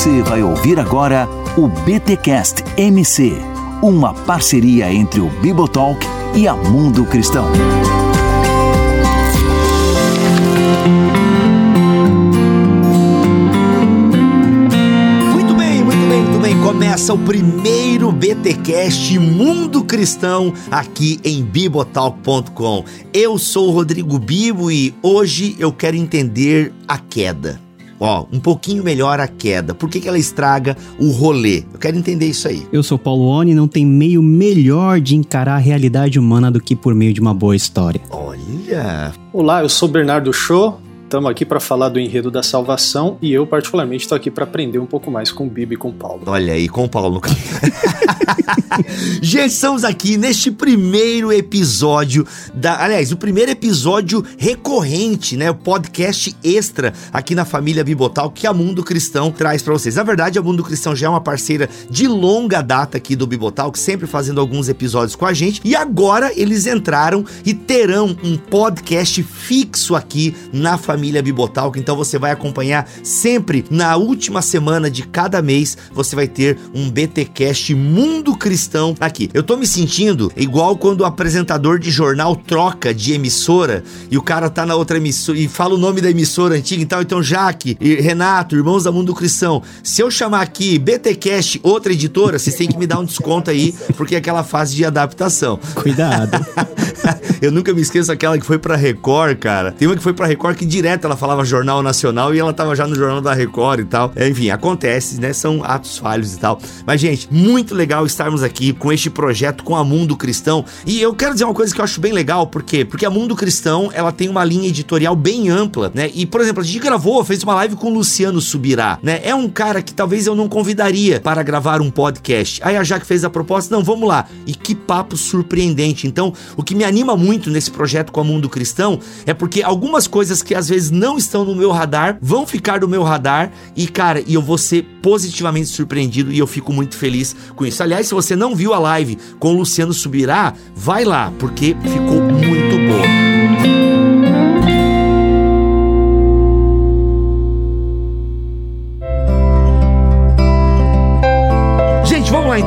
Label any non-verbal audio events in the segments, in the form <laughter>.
Você vai ouvir agora o BTcast MC, uma parceria entre o Bibotalk e a Mundo Cristão. Muito bem, muito bem, muito bem. Começa o primeiro BTcast Mundo Cristão aqui em bibotalk.com. Eu sou o Rodrigo Bibo e hoje eu quero entender a queda. Ó, um pouquinho melhor a queda. Por que, que ela estraga o rolê? Eu quero entender isso aí. Eu sou Paulo Oni, não tem meio melhor de encarar a realidade humana do que por meio de uma boa história. Olha, Olá, eu sou Bernardo Show. Estamos aqui para falar do enredo da salvação e eu, particularmente, estou aqui para aprender um pouco mais com o Bibi e com o Paulo. olha aí, com o Paulo. <laughs> Gente, estamos aqui neste primeiro episódio da. Aliás, o primeiro episódio recorrente, né? O podcast extra aqui na família Bibotal que a Mundo Cristão traz para vocês. Na verdade, a Mundo Cristão já é uma parceira de longa data aqui do Bibotal, sempre fazendo alguns episódios com a gente. E agora eles entraram e terão um podcast fixo aqui na família Bibotal. Então você vai acompanhar sempre na última semana de cada mês. Você vai ter um BTcast Mundo Cristão aqui. Eu tô me sentindo igual quando o apresentador de jornal troca de emissora e o cara tá na outra emissora e fala o nome da emissora antiga. Então, então Jaque e Renato, irmãos da Mundo Cristão, se eu chamar aqui BTcast, outra editora, vocês têm que me dar um desconto aí, porque é aquela fase de adaptação. Cuidado. <laughs> Eu nunca me esqueço aquela que foi pra Record, cara. Tem uma que foi pra Record que direto ela falava Jornal Nacional e ela tava já no Jornal da Record e tal. É, Enfim, acontece, né? São atos falhos e tal. Mas, gente, muito legal estarmos aqui com este projeto com a Mundo Cristão. E eu quero dizer uma coisa que eu acho bem legal, por quê? Porque a Mundo Cristão, ela tem uma linha editorial bem ampla, né? E, por exemplo, a gente gravou, fez uma live com o Luciano Subirá, né? É um cara que talvez eu não convidaria para gravar um podcast. Aí a Jaque fez a proposta, não, vamos lá. E que papo surpreendente. Então, o que me anima muito nesse projeto com a Mundo Cristão é porque algumas coisas que às vezes não estão no meu radar vão ficar no meu radar e, cara, e eu vou ser positivamente surpreendido e eu fico muito feliz com isso. Aliás, se você não viu a live com o Luciano Subirá, vai lá, porque ficou muito boa.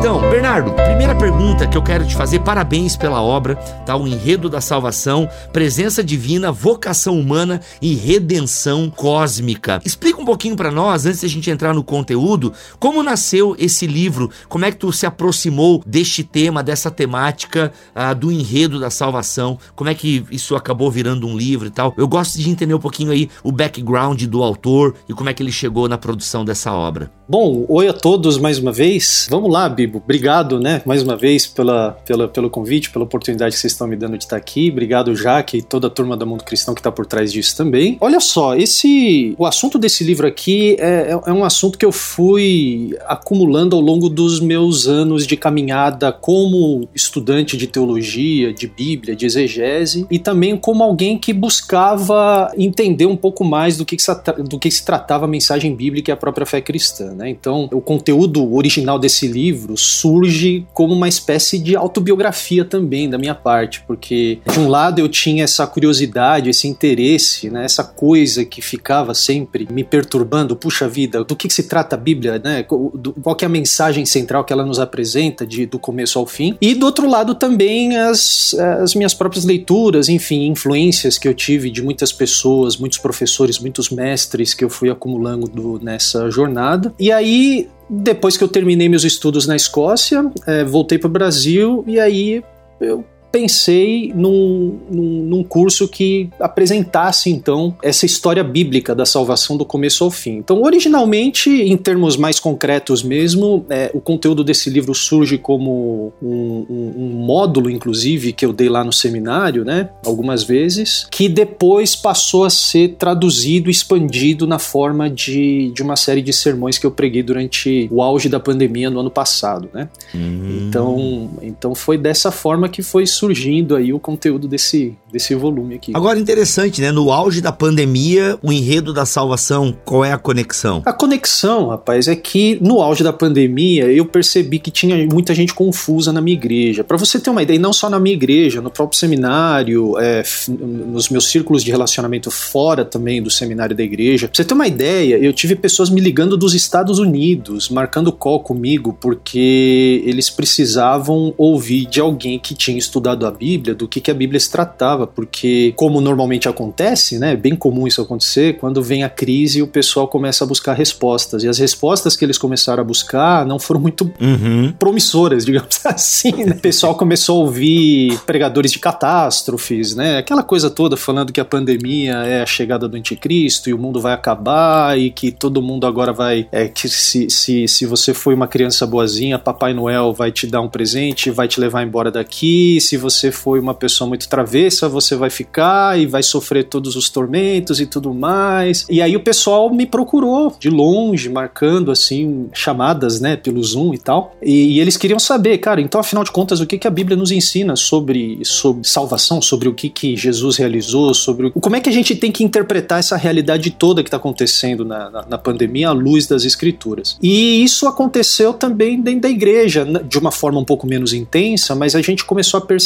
Então. Bernardo, primeira pergunta que eu quero te fazer, parabéns pela obra, tá? O Enredo da Salvação, Presença Divina, Vocação Humana e Redenção Cósmica. Explica um pouquinho pra nós, antes da gente entrar no conteúdo, como nasceu esse livro, como é que tu se aproximou deste tema, dessa temática ah, do Enredo da Salvação, como é que isso acabou virando um livro e tal. Eu gosto de entender um pouquinho aí o background do autor e como é que ele chegou na produção dessa obra. Bom, oi a todos mais uma vez. Vamos lá, Bibo. Obrigado, né, mais uma vez pela, pela, pelo convite, pela oportunidade que vocês estão me dando de estar aqui. Obrigado, Jaque e toda a turma do Mundo Cristão que está por trás disso também. Olha só, esse o assunto desse livro aqui é, é, é um assunto que eu fui acumulando ao longo dos meus anos de caminhada como estudante de teologia, de Bíblia, de exegese e também como alguém que buscava entender um pouco mais do que, que, se, do que se tratava a mensagem bíblica e a própria fé cristã. Né? Então, o conteúdo original desse livro surge como uma espécie de autobiografia também da minha parte, porque de um lado eu tinha essa curiosidade, esse interesse, né? essa coisa que ficava sempre me perturbando, puxa vida, do que, que se trata a Bíblia, né? qual é a mensagem central que ela nos apresenta de, do começo ao fim, e do outro lado também as, as minhas próprias leituras, enfim, influências que eu tive de muitas pessoas, muitos professores, muitos mestres que eu fui acumulando do, nessa jornada. E aí, depois que eu terminei meus estudos na Escócia, é, voltei para o Brasil e aí eu pensei num, num, num, curso que apresentasse então essa história bíblica da salvação do começo ao fim. Então, originalmente, em termos mais concretos mesmo, é, o conteúdo desse livro surge como um, um, um, módulo, inclusive, que eu dei lá no seminário, né, algumas vezes, que depois passou a ser traduzido, expandido na forma de, de uma série de sermões que eu preguei durante o auge da pandemia no ano passado, né. Uhum. Então, então foi dessa forma que foi surgindo surgindo aí o conteúdo desse, desse volume aqui. Agora, interessante, né? No auge da pandemia, o enredo da salvação, qual é a conexão? A conexão, rapaz, é que no auge da pandemia eu percebi que tinha muita gente confusa na minha igreja. Para você ter uma ideia, e não só na minha igreja, no próprio seminário, é, nos meus círculos de relacionamento fora também do seminário da igreja. Pra você ter uma ideia, eu tive pessoas me ligando dos Estados Unidos, marcando call comigo, porque eles precisavam ouvir de alguém que tinha estudado a Bíblia, do que, que a Bíblia se tratava, porque, como normalmente acontece, né, é bem comum isso acontecer, quando vem a crise o pessoal começa a buscar respostas, e as respostas que eles começaram a buscar não foram muito uhum. promissoras, <laughs> digamos assim, né? O pessoal começou a ouvir pregadores de catástrofes, né, aquela coisa toda falando que a pandemia é a chegada do anticristo e o mundo vai acabar e que todo mundo agora vai, é, que se, se, se você foi uma criança boazinha, Papai Noel vai te dar um presente, vai te levar embora daqui, se você foi uma pessoa muito travessa, você vai ficar e vai sofrer todos os tormentos e tudo mais. E aí o pessoal me procurou de longe, marcando assim chamadas, né, pelo Zoom e tal. E, e eles queriam saber, cara, então afinal de contas, o que, que a Bíblia nos ensina sobre, sobre salvação, sobre o que, que Jesus realizou, sobre o, como é que a gente tem que interpretar essa realidade toda que está acontecendo na, na, na pandemia à luz das Escrituras. E isso aconteceu também dentro da igreja, de uma forma um pouco menos intensa, mas a gente começou a perceber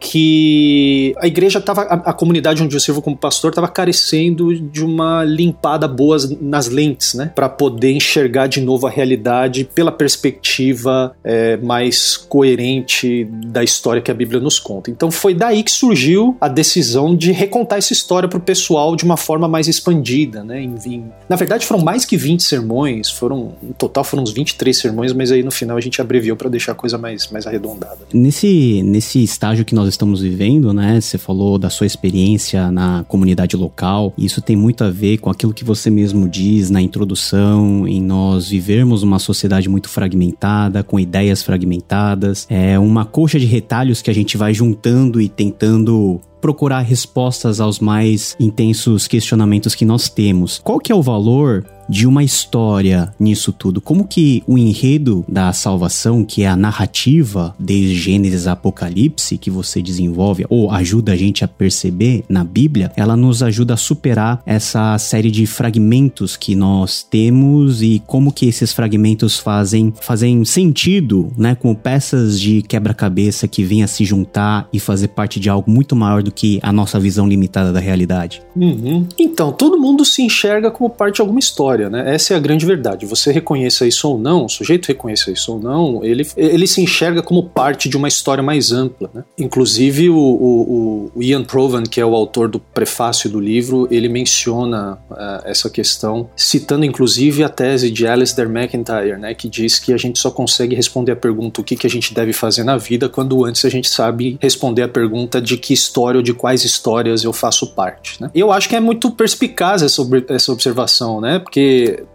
que a igreja estava, a, a, comunidade onde eu sirvo como pastor, estava carecendo de uma limpada boa nas lentes, né? Para poder enxergar de novo a realidade pela perspectiva é, mais coerente da história que a Bíblia nos conta. Então foi daí que surgiu a decisão de recontar essa história para o pessoal de uma forma mais expandida, né? Em, em, na verdade foram mais que 20 sermões, foram, no total foram uns 23 sermões, mas aí no final a gente abreviou para deixar a coisa mais, mais arredondada. Nesse, nesse estágio que nós estamos vivendo, né? Você falou da sua experiência na comunidade local, isso tem muito a ver com aquilo que você mesmo diz na introdução, em nós vivermos uma sociedade muito fragmentada, com ideias fragmentadas, é uma coxa de retalhos que a gente vai juntando e tentando procurar respostas aos mais intensos questionamentos que nós temos. Qual que é o valor de uma história nisso tudo. Como que o enredo da salvação, que é a narrativa desde Gênesis a Apocalipse que você desenvolve ou ajuda a gente a perceber na Bíblia, ela nos ajuda a superar essa série de fragmentos que nós temos e como que esses fragmentos fazem fazem sentido, né, como peças de quebra-cabeça que vêm a se juntar e fazer parte de algo muito maior do que a nossa visão limitada da realidade. Uhum. Então, todo mundo se enxerga como parte de alguma história história, né? Essa é a grande verdade. Você reconheça isso ou não, o sujeito reconheça isso ou não, ele, ele se enxerga como parte de uma história mais ampla, né? Inclusive o, o, o Ian Provan, que é o autor do prefácio do livro, ele menciona uh, essa questão, citando inclusive a tese de Alistair McIntyre, né? Que diz que a gente só consegue responder a pergunta o que, que a gente deve fazer na vida quando antes a gente sabe responder a pergunta de que história ou de quais histórias eu faço parte, né? Eu acho que é muito perspicaz essa, essa observação, né? Porque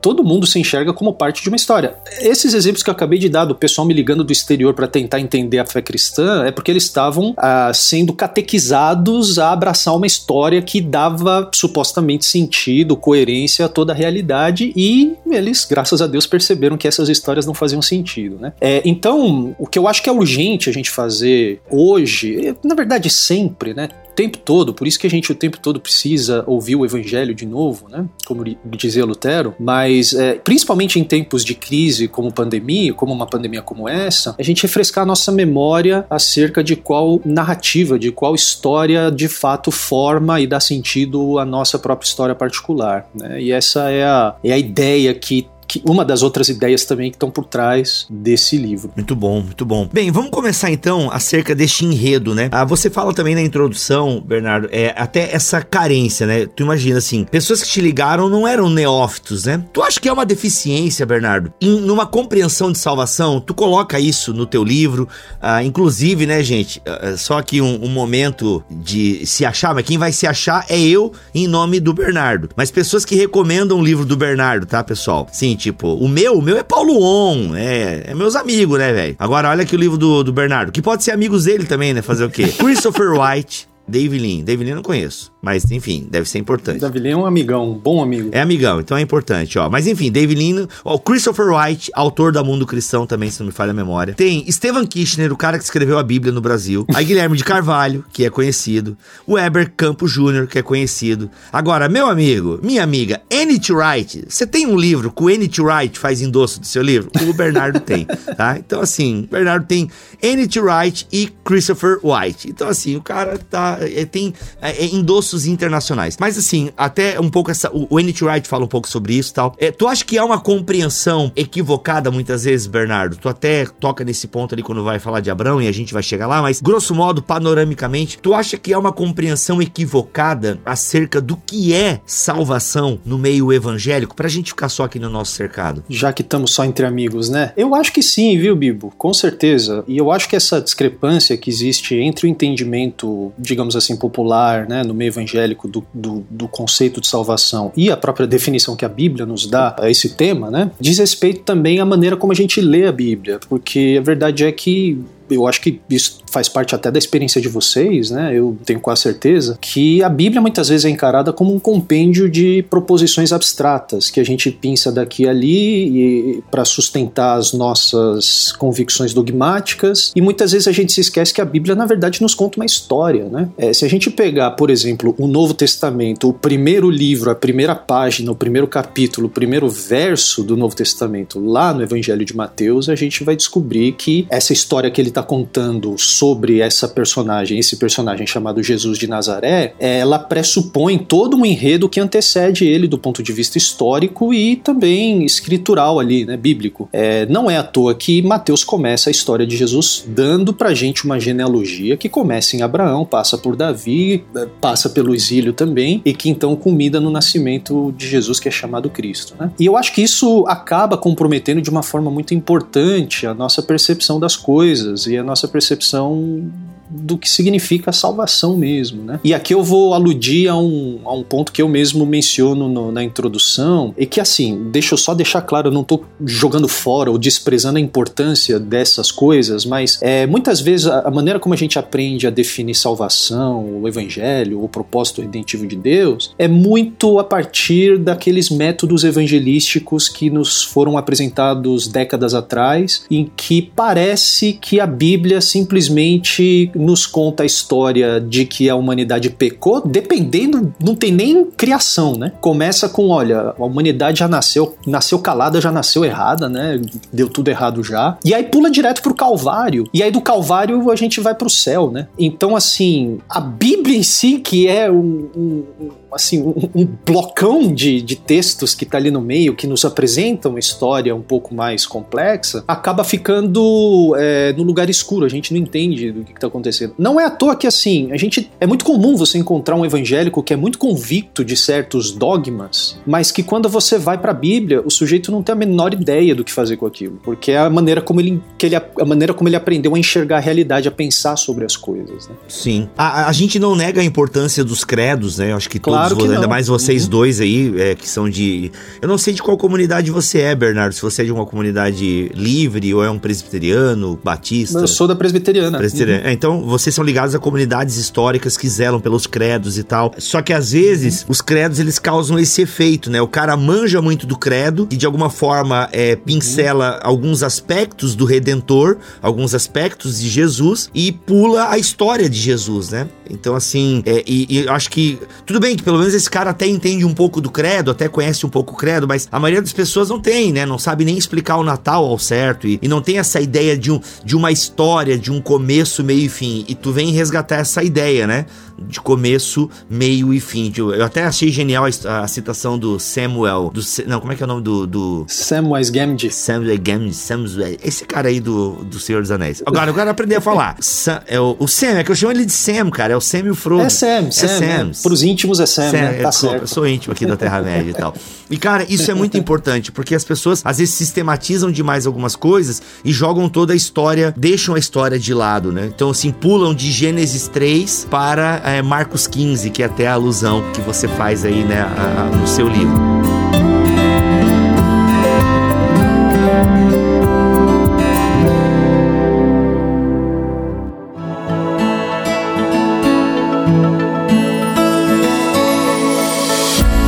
todo mundo se enxerga como parte de uma história. Esses exemplos que eu acabei de dar do pessoal me ligando do exterior para tentar entender a fé cristã é porque eles estavam ah, sendo catequizados a abraçar uma história que dava supostamente sentido, coerência a toda a realidade e eles, graças a Deus, perceberam que essas histórias não faziam sentido, né? É, então, o que eu acho que é urgente a gente fazer hoje, na verdade sempre, né? Tempo todo, por isso que a gente o tempo todo precisa ouvir o evangelho de novo, né? Como dizia Lutero, mas é, principalmente em tempos de crise como pandemia, como uma pandemia como essa, a gente refrescar a nossa memória acerca de qual narrativa, de qual história de fato forma e dá sentido à nossa própria história particular, né? E essa é a, é a ideia que que uma das outras ideias também que estão por trás desse livro. Muito bom, muito bom. Bem, vamos começar então acerca deste enredo, né? Ah, você fala também na introdução, Bernardo, é até essa carência, né? Tu imagina assim, pessoas que te ligaram não eram neófitos, né? Tu acha que é uma deficiência, Bernardo? Em, numa compreensão de salvação, tu coloca isso no teu livro, ah, inclusive, né, gente? Ah, só aqui um, um momento de se achar, mas quem vai se achar é eu em nome do Bernardo. Mas pessoas que recomendam o livro do Bernardo, tá, pessoal? Sim, tipo, o meu, o meu é Paulo On, é, é meus amigos, né, velho? Agora, olha aqui o livro do, do Bernardo, que pode ser amigos dele também, né? Fazer o quê? <laughs> Christopher White, David Lean. David Lean eu não conheço. Mas, enfim, deve ser importante. Davi Lean é um amigão, um bom amigo. É amigão, então é importante, ó. Mas enfim, David Lean, ó, o Christopher Wright, autor da Mundo Cristão também, se não me falha a memória. Tem Stephen Kirchner, o cara que escreveu a Bíblia no Brasil. Aí Guilherme de Carvalho, que é conhecido. O Weber Campos Jr., que é conhecido. Agora, meu amigo, minha amiga, Enid Wright. Você tem um livro que o Enid Wright faz endosso do seu livro? O Bernardo tem, tá? Então, assim, o Bernardo tem Enid Wright e Christopher White. Então, assim, o cara tá. É, tem é, endossos internacionais. Mas, assim, até um pouco essa. O, o Enid Wright fala um pouco sobre isso e tal. É, tu acha que há uma compreensão equivocada muitas vezes, Bernardo? Tu até toca nesse ponto ali quando vai falar de Abraão e a gente vai chegar lá, mas grosso modo, panoramicamente, tu acha que há uma compreensão equivocada acerca do que é salvação no meio evangélico? Pra gente ficar só aqui no nosso cercado. Já que estamos só entre amigos, né? Eu acho que sim, viu, Bibo? Com certeza. E eu acho que essa discrepância que existe entre o entendimento, digamos assim, popular, né, no meio evangélico do, do, do conceito de salvação e a própria definição que a Bíblia nos dá a esse tema, né, diz respeito também à maneira como a gente lê a Bíblia, porque a verdade é que eu acho que isso faz parte até da experiência de vocês, né? Eu tenho quase certeza que a Bíblia muitas vezes é encarada como um compêndio de proposições abstratas que a gente pensa daqui e ali para sustentar as nossas convicções dogmáticas e muitas vezes a gente se esquece que a Bíblia na verdade nos conta uma história, né? É, se a gente pegar, por exemplo, o Novo Testamento, o primeiro livro, a primeira página, o primeiro capítulo, o primeiro verso do Novo Testamento, lá no Evangelho de Mateus, a gente vai descobrir que essa história que ele está contando sobre essa personagem, esse personagem chamado Jesus de Nazaré, ela pressupõe todo um enredo que antecede ele do ponto de vista histórico e também escritural ali, né, bíblico. É, não é à toa que Mateus começa a história de Jesus dando pra gente uma genealogia que começa em Abraão, passa por Davi, passa pelo exílio também e que então culmina no nascimento de Jesus que é chamado Cristo, né? E eu acho que isso acaba comprometendo de uma forma muito importante a nossa percepção das coisas e a nossa percepção do que significa a salvação mesmo, né? E aqui eu vou aludir a um, a um ponto que eu mesmo menciono no, na introdução, e que assim, deixa eu só deixar claro, eu não estou jogando fora ou desprezando a importância dessas coisas, mas é, muitas vezes a, a, maneira como a gente aprende a definir salvação, o evangelho, o propósito redentivo de Deus, é muito a partir daqueles métodos evangelísticos que nos foram apresentados décadas atrás, em que parece que a Bíblia simplesmente nos conta a história de que a humanidade pecou, dependendo, não tem nem criação, né? Começa com, olha, a humanidade já nasceu, nasceu calada, já nasceu errada, né? Deu tudo errado já. E aí pula direto pro Calvário. E aí do Calvário a gente vai pro céu, né? Então, assim, a Bíblia em si, que é um, um assim, um, um blocão de, de textos que está ali no meio, que nos apresentam uma história um pouco mais complexa, acaba ficando é, no lugar escuro. A gente não entende do que está acontecendo. Não é à toa que, assim, a gente. É muito comum você encontrar um evangélico que é muito convicto de certos dogmas, mas que quando você vai para a Bíblia, o sujeito não tem a menor ideia do que fazer com aquilo, porque é a maneira como ele, que ele, a maneira como ele aprendeu a enxergar a realidade, a pensar sobre as coisas. Né? Sim. A, a gente não nega a importância dos credos, né? Eu acho que claro todos, ainda mais vocês uhum. dois aí, é, que são de. Eu não sei de qual comunidade você é, Bernardo. Se você é de uma comunidade livre ou é um presbiteriano, batista. Eu sou da presbiteriana. presbiteriana. Uhum. É, então, vocês são ligados a comunidades históricas que zelam pelos credos e tal. Só que às vezes, uhum. os credos eles causam esse efeito, né? O cara manja muito do credo e de alguma forma é, pincela uhum. alguns aspectos do Redentor, alguns aspectos de Jesus e pula a história de Jesus, né? Então, assim, é, e, e eu acho que. Tudo bem que pelo menos esse cara até entende um pouco do credo, até conhece um pouco o credo, mas a maioria das pessoas não tem, né? Não sabe nem explicar o Natal ao certo e, e não tem essa ideia de, um, de uma história, de um começo, meio e fim. E tu vem resgatar essa ideia, né? De começo, meio e fim. Eu até achei genial a, a citação do Samuel. Do, não, como é que é o nome do. do... Samuel Gamgee. Samuel Gamgee. Samuel. Esse cara aí do, do Senhor dos Anéis. Agora, eu quero aprender a falar. <laughs> Sam, é o, o Sam, é que eu chamo ele de Sam, cara. É o Sam e o Frodo. É Sam, Sam. É Sam. Né? Pros íntimos é Sam, Sam né? Tá certo. Eu sou íntimo aqui da Terra-média <laughs> e tal. E, cara, isso é muito importante, porque as pessoas às vezes sistematizam demais algumas coisas e jogam toda a história, deixam a história de lado, né? Então, assim, pulam de Gênesis 3 para é, Marcos 15, que é até a alusão que você faz aí né, a, a, no seu livro.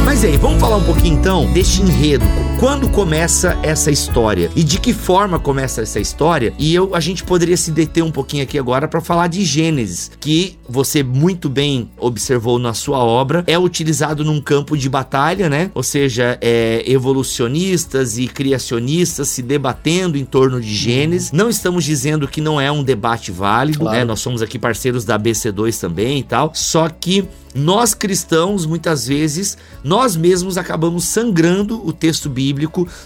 Mas aí, vamos falar um pouquinho então deste enredo quando começa essa história e de que forma começa essa história? E eu a gente poderia se deter um pouquinho aqui agora para falar de Gênesis, que você muito bem observou na sua obra, é utilizado num campo de batalha, né? Ou seja, é, evolucionistas e criacionistas se debatendo em torno de Gênesis. Não estamos dizendo que não é um debate válido, claro. né? Nós somos aqui parceiros da BC2 também e tal. Só que nós cristãos, muitas vezes, nós mesmos acabamos sangrando o texto bíblico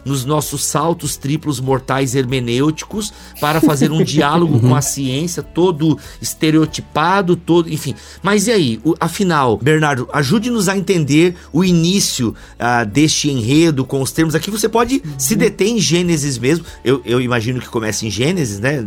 nos nossos saltos triplos mortais hermenêuticos para fazer um diálogo com a ciência, todo estereotipado, todo, enfim. Mas e aí? O, afinal, Bernardo, ajude-nos a entender o início uh, deste enredo com os termos. Aqui você pode se deter em Gênesis mesmo. Eu, eu imagino que comece em Gênesis, né?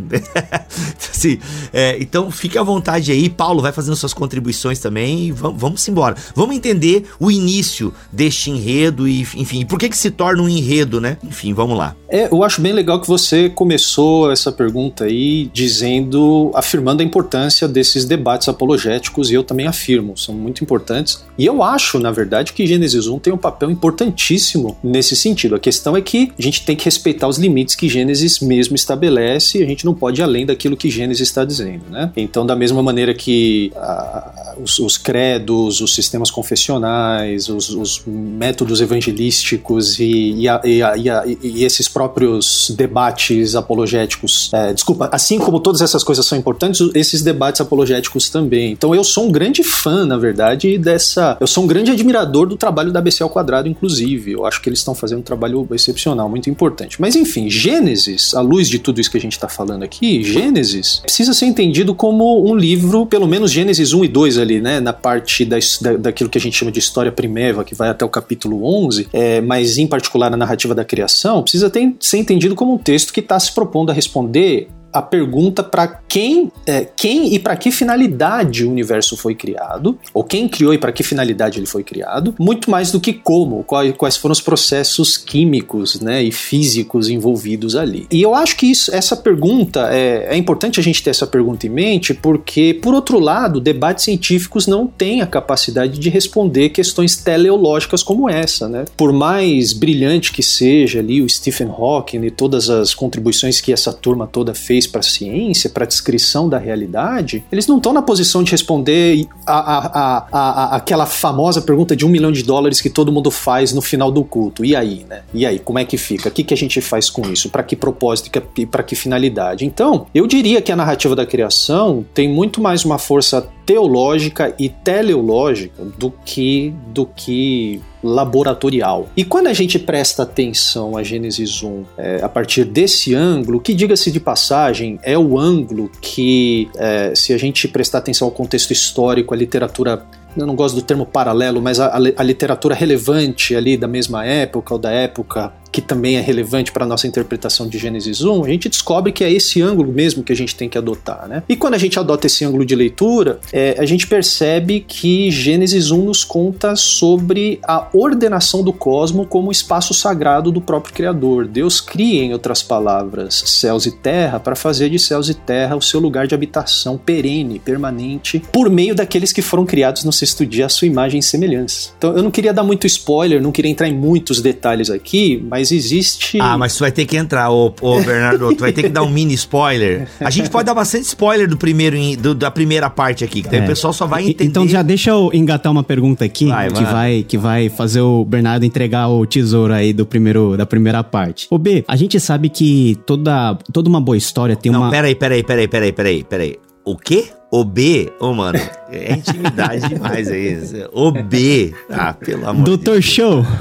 <laughs> assim, é, então fique à vontade aí. Paulo vai fazendo suas contribuições também e vamos vamos embora. Vamos entender o início deste enredo e, enfim, por que que se torna um enredo, né? Enfim, vamos lá. É, eu acho bem legal que você começou essa pergunta aí dizendo, afirmando a importância desses debates apologéticos e eu também afirmo, são muito importantes. E eu acho, na verdade, que Gênesis 1 tem um papel importantíssimo nesse sentido. A questão é que a gente tem que respeitar os limites que Gênesis mesmo estabelece e a gente não pode ir além daquilo que Gênesis está dizendo, né? Então, da mesma maneira que ah, os, os credos os sistemas confessionais, os, os métodos evangelísticos e, e, a, e, a, e, esses próprios debates apologéticos. É, desculpa, assim como todas essas coisas são importantes, esses debates apologéticos também. Então eu sou um grande fã, na verdade, dessa. Eu sou um grande admirador do trabalho da ABC ao quadrado, inclusive. Eu acho que eles estão fazendo um trabalho excepcional, muito importante. Mas enfim, Gênesis, à luz de tudo isso que a gente está falando aqui, Gênesis precisa ser entendido como um livro, pelo menos Gênesis 1 e 2 ali, né? Na parte parte da, da, daquilo que a gente chama de história primeva, que vai até o capítulo 11, é, mas em particular a narrativa da criação, precisa ter, ser entendido como um texto que está se propondo a responder a pergunta para quem, é, quem e para que finalidade o universo foi criado, ou quem criou e para que finalidade ele foi criado, muito mais do que como, quais, foram os processos químicos né, e físicos envolvidos ali. E eu acho que isso, essa pergunta, é, é importante a gente ter essa pergunta em mente, porque, por outro lado, debates científicos não têm a capacidade de responder questões teleológicas como essa. Né? Por mais brilhante que seja ali o Stephen Hawking e todas as contribuições que essa turma toda fez para a ciência, para a descrição da realidade, eles não estão na posição de responder a, a, a, aquela famosa pergunta de um milhão de dólares que todo mundo faz no final do culto. E aí, né? E aí, como é que fica? O que, que a gente faz com isso? Para que propósito e para que finalidade? Então, eu diria que a narrativa da criação tem muito mais uma força teológica e teleológica do que do que laboratorial. E quando a gente presta atenção a Gênesis 1 é, a partir desse ângulo, que diga-se de passagem, é o ângulo que, é, se a gente prestar atenção ao contexto histórico, a literatura eu não gosto do termo paralelo, mas a, a, literatura relevante ali da mesma época ou da época que também é relevante para a nossa interpretação de Gênesis 1, a gente descobre que é esse ângulo mesmo que a gente tem que adotar. Né? E quando a gente adota esse ângulo de leitura, é, a gente percebe que Gênesis 1 nos conta sobre a ordenação do cosmo como espaço sagrado do próprio Criador. Deus cria, em outras palavras, céus e terra para fazer de céus e terra o seu lugar de habitação perene, permanente, por meio daqueles que foram criados no sexto dia à sua imagem e semelhança. Então eu não queria dar muito spoiler, não queria entrar em muitos detalhes aqui, mas mas existe. Ah, mas tu vai ter que entrar, ô, ô Bernardo, tu vai ter que dar um mini spoiler. A gente pode dar bastante spoiler do primeiro, do, da primeira parte aqui, que daí é. o pessoal só vai entender. Então já deixa eu engatar uma pergunta aqui vai, que, vai, que vai fazer o Bernardo entregar o tesouro aí do primeiro, da primeira parte. Ô B, a gente sabe que toda, toda uma boa história tem Não, uma. Peraí, peraí, peraí, peraí, peraí, peraí. O quê? O B, ô oh, mano, é intimidade <laughs> demais aí. O B, ah, pelo amor Doutor de Deus. Show. <laughs>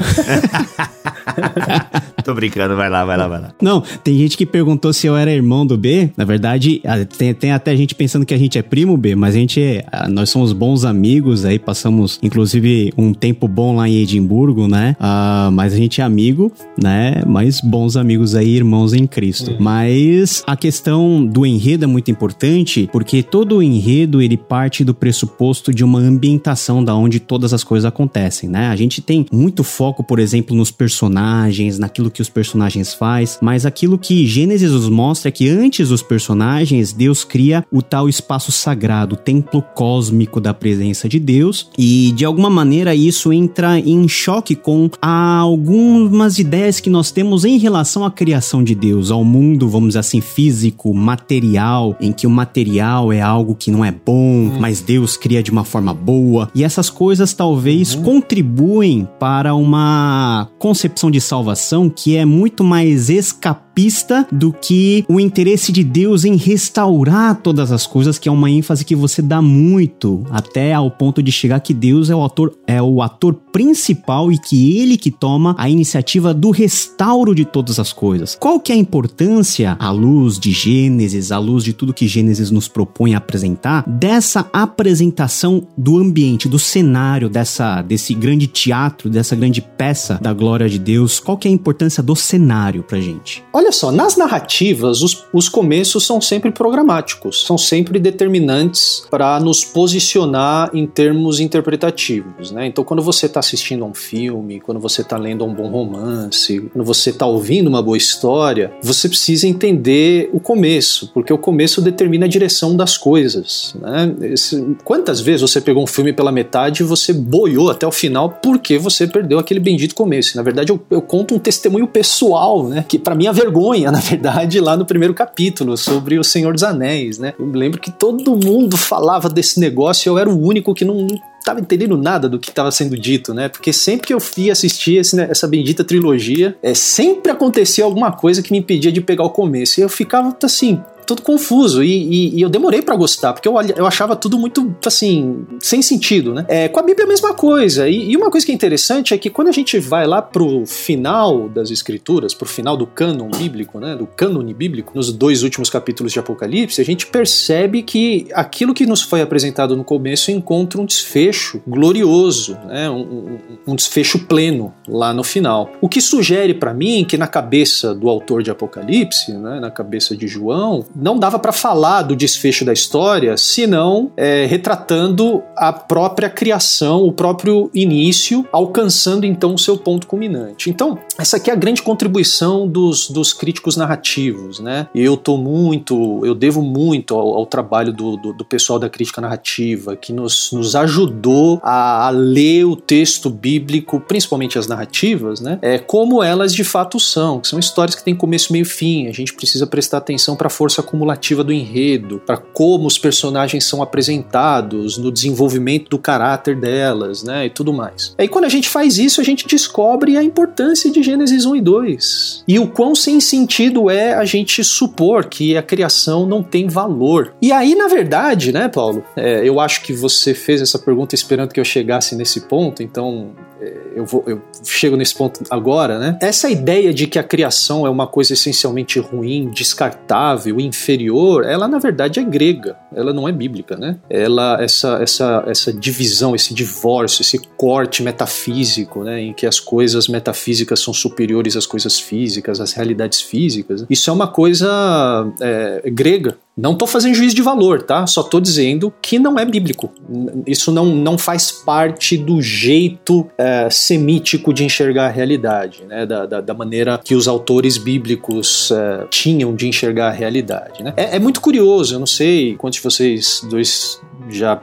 Tô brincando, vai lá, vai lá, vai lá. Não, tem gente que perguntou se eu era irmão do B. Na verdade, tem, tem até gente pensando que a gente é primo B, mas a gente é, nós somos bons amigos aí, passamos inclusive um tempo bom lá em Edimburgo, né? Uh, mas a gente é amigo, né? Mas bons amigos aí, irmãos em Cristo. Uhum. Mas a questão do enredo é muito importante, porque todo o enredo ele parte do pressuposto de uma ambientação da onde todas as coisas acontecem, né? A gente tem muito foco, por exemplo, nos personagens, naquilo que que os personagens faz, mas aquilo que Gênesis nos mostra é que antes dos personagens, Deus cria o tal espaço sagrado, o templo cósmico da presença de Deus, e de alguma maneira isso entra em choque com algumas ideias que nós temos em relação à criação de Deus, ao mundo, vamos dizer assim, físico, material, em que o material é algo que não é bom, hum. mas Deus cria de uma forma boa, e essas coisas talvez hum. contribuem para uma concepção de salvação que é muito mais escapável pista do que o interesse de Deus em restaurar todas as coisas, que é uma ênfase que você dá muito, até ao ponto de chegar que Deus é o ator, é o ator principal e que ele que toma a iniciativa do restauro de todas as coisas. Qual que é a importância, à luz de Gênesis, à luz de tudo que Gênesis nos propõe apresentar, dessa apresentação do ambiente, do cenário, dessa, desse grande teatro, dessa grande peça da glória de Deus? Qual que é a importância do cenário pra gente? Olha Olha só, nas narrativas, os, os começos são sempre programáticos, são sempre determinantes para nos posicionar em termos interpretativos. Né? Então, quando você está assistindo a um filme, quando você está lendo um bom romance, quando você está ouvindo uma boa história, você precisa entender o começo, porque o começo determina a direção das coisas. Né? Esse, quantas vezes você pegou um filme pela metade e você boiou até o final porque você perdeu aquele bendito começo? Na verdade, eu, eu conto um testemunho pessoal, né? que para mim a vergonha vergonha, <laughs> na verdade, lá no primeiro capítulo, sobre o Senhor dos Anéis, né? Eu lembro que todo mundo falava desse negócio e eu era o único que não, estava entendendo nada do que estava sendo dito, né? Porque sempre que eu fui assistir esse, né, essa bendita trilogia, é, sempre acontecia alguma coisa que me impedia de pegar o começo. E eu ficava assim, tudo confuso. E, e, e eu demorei para gostar, porque eu, eu achava tudo muito, assim, sem sentido, né? É, com a Bíblia é a mesma coisa. E, e, uma coisa que é interessante é que quando a gente vai lá pro final das Escrituras, pro final do cânon bíblico, né? Do cânone bíblico, nos dois últimos capítulos de Apocalipse, a gente percebe que aquilo que nos foi apresentado no começo encontra um desfecho glorioso, né? Um, um, um desfecho pleno lá no final. O que sugere para mim que na cabeça do autor de Apocalipse, né? Na cabeça de João, não dava para falar do desfecho da história, senão é, retratando a própria criação, o próprio início, alcançando então o seu ponto culminante. Então, essa aqui é a grande contribuição dos, dos críticos narrativos, né? Eu tô muito, eu devo muito ao, ao trabalho do, do, do, pessoal da crítica narrativa, que nos, nos ajudou a, a, ler o texto bíblico, principalmente as narrativas, né? É, como elas de fato são, que são histórias que têm começo, meio e fim. A gente precisa prestar atenção para a força acumulativa do enredo, para como os personagens são apresentados, no desenvolvimento do caráter delas, né, e tudo mais. Aí quando a gente faz isso, a gente descobre a importância de Gênesis 1 e 2 e o quão sem sentido é a gente supor que a criação não tem valor. E aí, na verdade, né, Paulo, é, eu acho que você fez essa pergunta esperando que eu chegasse nesse ponto, então eu, vou, eu chego nesse ponto agora, né? Essa ideia de que a criação é uma coisa essencialmente ruim, descartável, inferior, ela na verdade é grega, ela não é bíblica, né? Ela, essa, essa, essa divisão, esse divórcio, esse corte metafísico, né? Em que as coisas metafísicas são superiores às coisas físicas, às realidades físicas. Isso é uma coisa é, grega, não estou fazendo juízo de valor, tá? Só estou dizendo que não é bíblico. Isso não, não faz parte do jeito é, semítico de enxergar a realidade, né? Da, da, da maneira que os autores bíblicos é, tinham de enxergar a realidade. Né? É, é muito curioso, eu não sei quantos de vocês dois já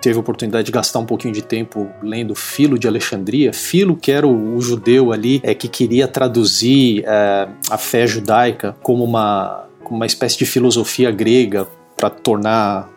teve a oportunidade de gastar um pouquinho de tempo lendo Filo de Alexandria. Filo, que era o, o judeu ali, é que queria traduzir é, a fé judaica como uma uma espécie de filosofia grega para tornar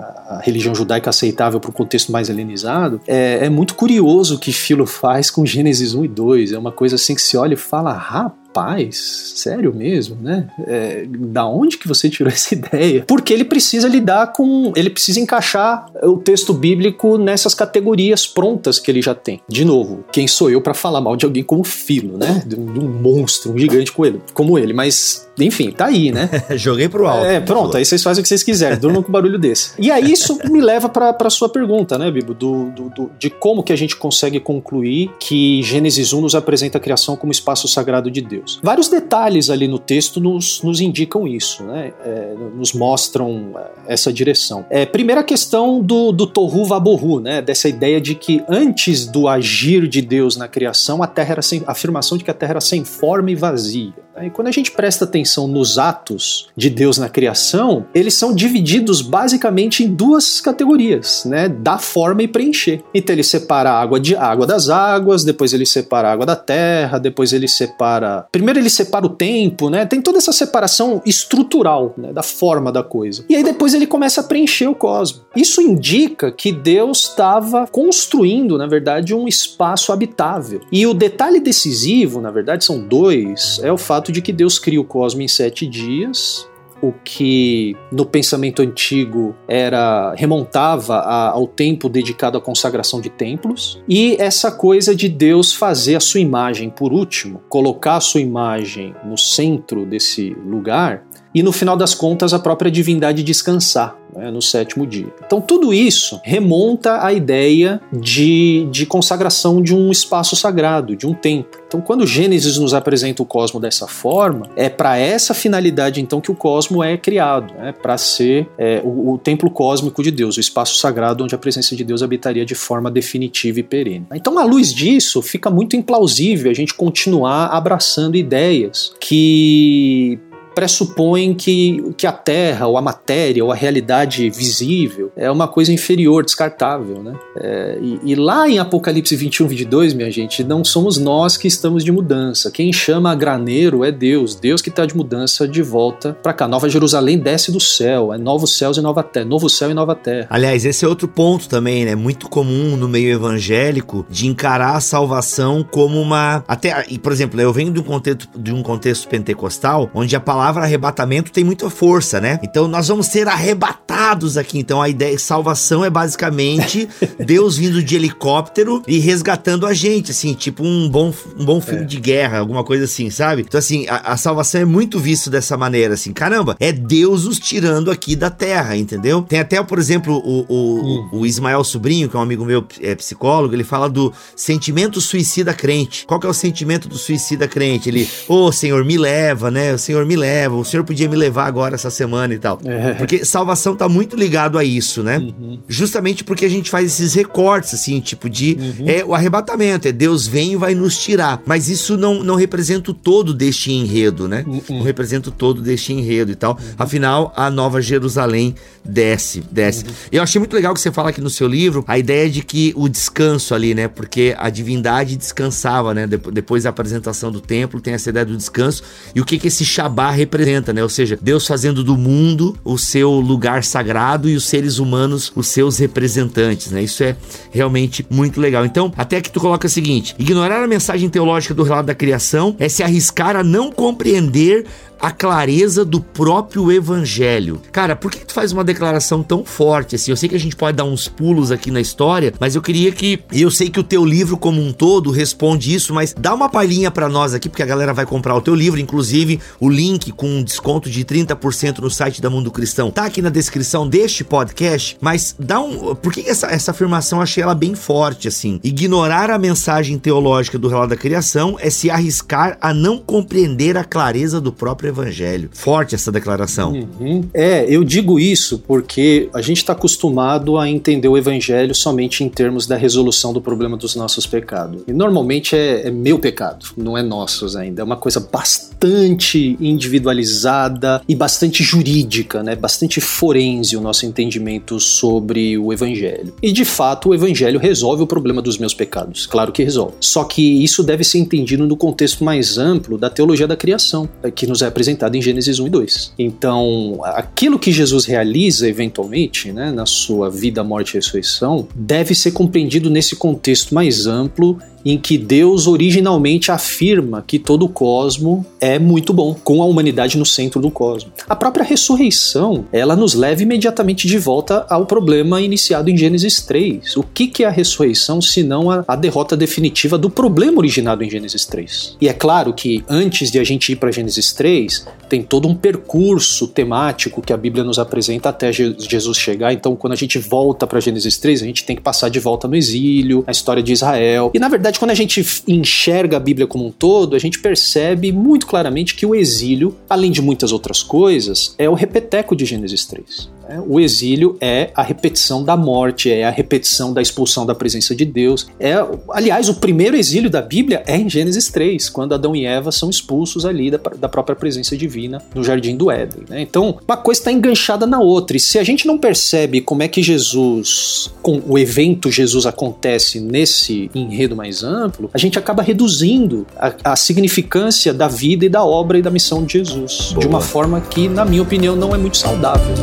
a religião judaica aceitável para o contexto mais helenizado, é, é, muito curioso o que Filo faz com Gênesis 1 e 2. É uma coisa assim que se olha e fala, rapaz, Rapaz, sério mesmo, né? É, da onde que você tirou <laughs> essa ideia? Porque ele precisa lidar com. Ele precisa encaixar o texto bíblico nessas categorias prontas que ele já tem. De novo, quem sou eu para falar mal de alguém como Filo, né? De um, um monstro, um gigante ele, como ele. Mas, enfim, tá aí, né? <laughs> Joguei pro alto. É, pronto, aí vocês fazem o que vocês quiserem, durmam com barulho desse. E aí isso me leva pra, pra sua pergunta, né, Bibo? Do, do, do, de como que a gente consegue concluir que Gênesis 1 nos apresenta a criação como espaço sagrado de Deus. Deus. Vários detalhes ali no texto nos, nos indicam isso, né? É, nos mostram é, essa direção. É, primeira questão do, do Tohu né? Dessa ideia de que antes do agir de Deus na criação, a terra era sem, a afirmação de que a terra era sem forma e vazia. E quando a gente presta atenção nos atos de Deus na criação, eles são divididos basicamente em duas categorias, né? Da forma e preencher. Então ele separa a água de água das águas, depois ele separa a água da terra, depois ele separa. Primeiro ele separa o tempo, né? Tem toda essa separação estrutural, né? Da forma da coisa. E aí depois ele começa a preencher o cosmos. Isso indica que Deus estava construindo, na verdade, um espaço habitável. E o detalhe decisivo, na verdade, são dois: é o fato fato de que Deus cria o cosmos em sete dias, o que no pensamento antigo era remontava a, ao tempo dedicado à consagração de templos e essa coisa de Deus fazer a sua imagem por último, colocar a sua imagem no centro desse lugar e no final das contas a própria divindade descansar né, no sétimo dia. Então tudo isso remonta à ideia de, de consagração de um espaço sagrado, de um templo. Então quando Gênesis nos apresenta o cosmo dessa forma, é para essa finalidade então que o cosmo é criado, né, para ser é, o, o templo cósmico de Deus, o espaço sagrado onde a presença de Deus habitaria de forma definitiva e perene. Então à luz disso fica muito implausível a gente continuar abraçando ideias que pressupõem que, que a Terra, ou a matéria, ou a realidade visível é uma coisa inferior, descartável. Né? É, e, e, lá em Apocalipse 21, 22, minha gente, não somos nós que estamos de mudança. Quem chama a graneiro é Deus, Deus que está de mudança de volta para cá. Nova Jerusalém desce do céu, é novos céus e nova terra, novo céu e nova terra. Aliás, esse é outro ponto também, né? Muito comum no meio evangélico de encarar a salvação como uma. Até, e, por exemplo, eu venho de um contexto, de um contexto pentecostal onde a palavra palavra arrebatamento tem muita força, né? Então nós vamos ser arrebatados aqui. Então a ideia de salvação é basicamente <laughs> Deus vindo de helicóptero e resgatando a gente, assim, tipo um bom, um bom filme é. de guerra, alguma coisa assim, sabe? Então assim, a, a, salvação é muito visto dessa maneira, assim, caramba, é Deus nos tirando aqui da terra, entendeu? Tem até, por exemplo, o, o, hum. o Ismael Sobrinho, que é um amigo meu, é psicólogo, ele fala do sentimento suicida crente. Qual que é o sentimento do suicida crente? Ele, ô oh, Senhor, me leva, né? O Senhor me leva leva, o senhor podia me levar agora essa semana e tal. É. Porque salvação tá muito ligado a isso, né? Uhum. Justamente porque a gente faz esses recortes, assim, tipo de. Uhum. É o arrebatamento, é Deus vem e vai nos tirar. Mas isso não, não representa o todo deste enredo, né? Uhum. Não representa o todo deste enredo e tal. Uhum. Afinal, a nova Jerusalém desce, desce. Uhum. Eu achei muito legal que você fala aqui no seu livro a ideia de que o descanso ali, né? Porque a divindade descansava, né? Depois da apresentação do templo, tem essa ideia do descanso. E o que que esse Shabá representa? representa, né? Ou seja, Deus fazendo do mundo o seu lugar sagrado e os seres humanos os seus representantes, né? Isso é realmente muito legal. Então, até que tu coloca o seguinte: ignorar a mensagem teológica do relato da criação é se arriscar a não compreender a clareza do próprio evangelho. Cara, por que tu faz uma declaração tão forte assim? Eu sei que a gente pode dar uns pulos aqui na história, mas eu queria que eu sei que o teu livro como um todo responde isso, mas dá uma palhinha para nós aqui porque a galera vai comprar o teu livro, inclusive o link com um desconto de 30% no site da Mundo Cristão. Tá aqui na descrição deste podcast, mas dá um, por que essa essa afirmação achei ela bem forte assim? Ignorar a mensagem teológica do relato da criação é se arriscar a não compreender a clareza do próprio evangelho. Forte essa declaração. Uhum. É, eu digo isso porque a gente está acostumado a entender o evangelho somente em termos da resolução do problema dos nossos pecados. E normalmente é, é meu pecado, não é nossos ainda. É uma coisa bastante individualizada e bastante jurídica, né? Bastante forense o nosso entendimento sobre o evangelho. E de fato, o evangelho resolve o problema dos meus pecados. Claro que resolve. Só que isso deve ser entendido no contexto mais amplo da teologia da criação, que nos é apresentado em Gênesis 1 e 2. Então, aquilo que Jesus realiza eventualmente, né, na sua vida, morte e ressurreição, deve ser compreendido nesse contexto mais amplo em que Deus originalmente afirma que todo o cosmo é muito bom, com a humanidade no centro do cosmo. A própria ressurreição, ela nos leva imediatamente de volta ao problema iniciado em Gênesis 3. O que, que é a ressurreição senão a, a derrota definitiva do problema originado em Gênesis 3? E é claro que antes de a gente ir para Gênesis 3, tem todo um percurso temático que a Bíblia nos apresenta até Jesus chegar. Então, quando a gente volta para Gênesis 3, a gente tem que passar de volta no exílio, a história de Israel. E na verdade, verdade, quando a gente enxerga a Bíblia como um todo, a gente percebe muito claramente que o exílio, além de muitas outras coisas, é o repeteco de Gênesis 3. É, o exílio é a repetição da morte, é a repetição da expulsão da presença de Deus. É, aliás, o primeiro exílio da Bíblia é em Gênesis 3, quando Adão e Eva são expulsos ali da, da própria presença divina no jardim do Éden. Né? Então, uma coisa está enganchada na outra. E se a gente não percebe como é que Jesus, com o evento Jesus acontece nesse enredo mais amplo, a gente acaba reduzindo a, a significância da vida e da obra e da missão de Jesus Boa. de uma forma que, na minha opinião, não é muito saudável.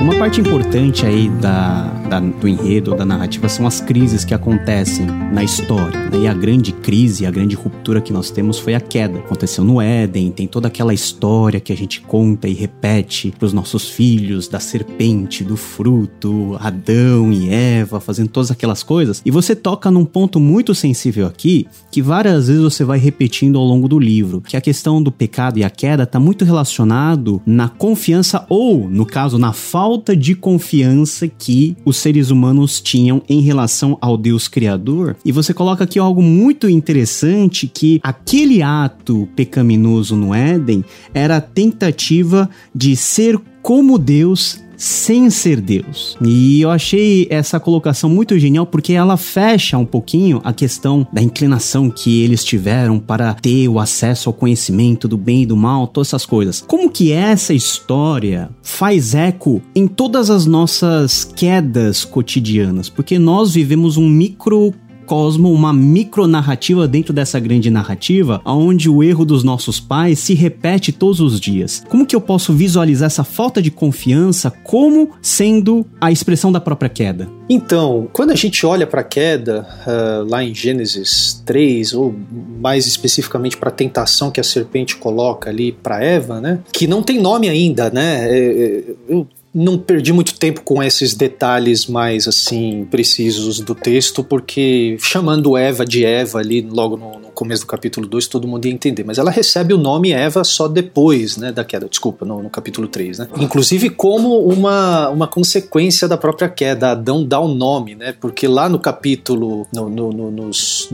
Uma parte importante aí da, da, do enredo, da narrativa, são as crises que acontecem na história. Né? E a grande crise, a grande ruptura que nós temos foi a queda. Aconteceu no Éden, tem toda aquela história que a gente conta e repete para os nossos filhos, da serpente, do fruto, Adão e Eva, fazendo todas aquelas coisas. E você toca num ponto muito sensível aqui, que várias vezes você vai repetindo ao longo do livro, que a questão do pecado e a queda está muito relacionado na confiança ou, no caso, na falta de confiança que os seres humanos tinham em relação ao Deus Criador. E você coloca aqui algo muito interessante que aquele ato pecaminoso no Éden era a tentativa de ser como Deus sem ser Deus. E eu achei essa colocação muito genial porque ela fecha um pouquinho a questão da inclinação que eles tiveram para ter o acesso ao conhecimento do bem e do mal, todas essas coisas. Como que essa história faz eco em todas as nossas quedas cotidianas? Porque nós vivemos um micro cosmo, uma micronarrativa dentro dessa grande narrativa, onde o erro dos nossos pais se repete todos os dias. Como que eu posso visualizar essa falta de confiança como sendo a expressão da própria queda? Então, quando a gente olha para a queda, uh, lá em Gênesis 3, ou mais especificamente para a tentação que a serpente coloca ali para Eva, né? Que não tem nome ainda, né? É, é, eu não perdi muito tempo com esses detalhes mais assim precisos do texto, porque chamando Eva de Eva ali logo no, no começo do capítulo 2, todo mundo ia entender. Mas ela recebe o nome Eva só depois né, da queda, desculpa, no, no capítulo 3. Né? Inclusive como uma, uma consequência da própria queda. Adão dá o um nome, né? Porque lá no capítulo, no, no, nos,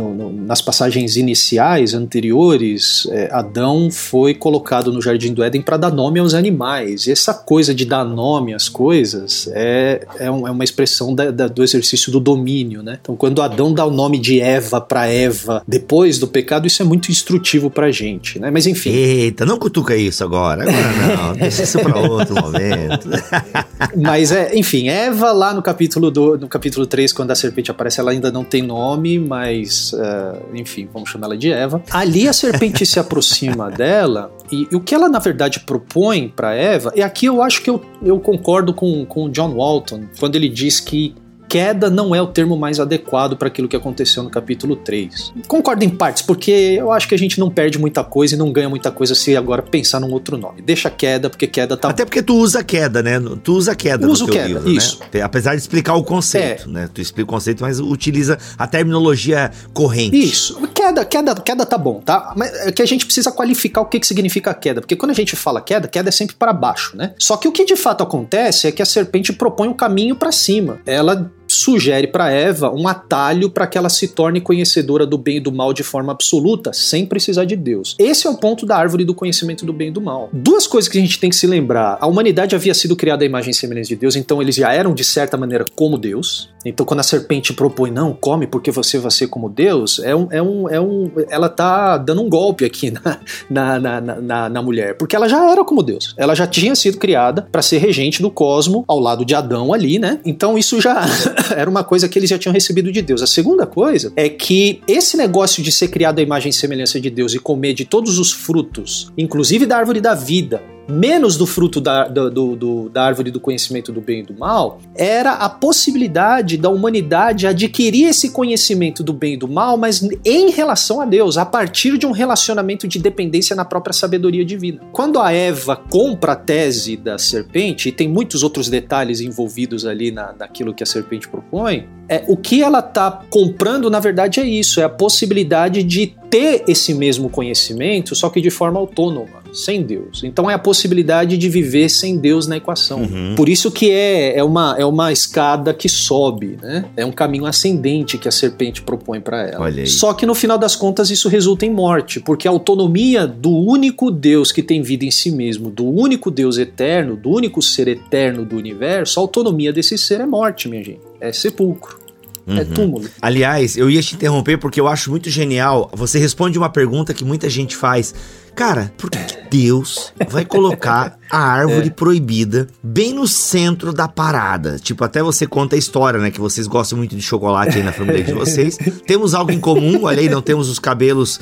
nas passagens iniciais, anteriores, é, Adão foi colocado no Jardim do Éden para dar nome aos animais. E essa coisa de dar nome às coisas é, é, um, é uma expressão da, da, do exercício do domínio, né? Então quando Adão dá o nome de Eva para Eva depois do pecado, isso é muito instrutivo pra gente, né? Mas enfim. Eita, não cutuca isso agora. Agora não, <laughs> deixa isso pra outro momento. <laughs> mas é, enfim, Eva lá no capítulo do, no capítulo 3, quando a serpente aparece, ela ainda não tem nome, mas uh, enfim, vamos chamar ela de Eva. Ali a serpente se aproxima dela e, e, o que ela na verdade propõe para Eva, e aqui eu acho que eu, eu concordo com, com o John Walton, quando ele diz que queda não é o termo mais adequado para aquilo que aconteceu no capítulo 3. Concordo em partes, porque eu acho que a gente não perde muita coisa e não ganha muita coisa se agora pensar num outro nome. Deixa queda, porque queda tá. Até porque tu usa queda, né? Tu usa queda Uso no teu queda, livro, isso. Né? Apesar de explicar o conceito, é. né? Tu explica o conceito, mas utiliza a terminologia corrente. Isso. Queda, queda, queda tá bom, tá? Mas é que a gente precisa qualificar o que, que significa queda, porque quando a gente fala queda, queda é sempre para baixo, né? Só que o que de fato acontece é que a serpente propõe um caminho para cima. Ela sugere para Eva um atalho para que ela se torne conhecedora do bem e do mal de forma absoluta, sem precisar de Deus. Esse é o ponto da árvore do conhecimento do bem e do mal. Duas coisas que a gente tem que se lembrar: a humanidade havia sido criada à imagem e semelhança de Deus, então eles já eram de certa maneira como Deus. Então, quando a serpente propõe não come porque você vai ser como Deus, é um, é um, é um, ela tá dando um golpe aqui <laughs> na, na, na, na, na mulher, porque ela já era como Deus. Ela já tinha sido criada para ser regente do cosmo ao lado de Adão ali, né? Então isso já <laughs> era uma coisa que eles já tinham recebido de Deus. A segunda coisa é que esse negócio de ser criado à imagem e semelhança de Deus e comer de todos os frutos, inclusive da árvore da vida, menos do fruto da, do, do, da árvore do conhecimento do bem e do mal, era a possibilidade da humanidade adquirir esse conhecimento do bem e do mal, mas em relação a Deus, a partir de um relacionamento de dependência na própria sabedoria divina. Quando a Eva compra a tese da serpente, e tem muitos outros detalhes envolvidos ali na, naquilo que a serpente propõe, é, o que ela está comprando, na verdade, é isso: é a possibilidade de ter esse mesmo conhecimento, só que de forma autônoma, sem Deus. Então é a possibilidade de viver sem Deus na equação. Uhum. Por isso que é, é, uma, é uma escada que sobe, né? É um caminho ascendente que a serpente propõe para ela. Só que no final das contas isso resulta em morte, porque a autonomia do único Deus que tem vida em si mesmo, do único Deus eterno, do único ser eterno do universo, a autonomia desse ser é morte, minha gente. É sepulcro. É uhum. É túmulo. Aliás, eu ia te interromper porque eu acho muito genial. Você responde uma pergunta que muita gente faz. Cara, por que, que Deus vai colocar a árvore é. proibida bem no centro da parada? Tipo, até você conta a história, né? Que vocês gostam muito de chocolate aí na família de vocês. temos algo em comum, olha aí, não temos os cabelos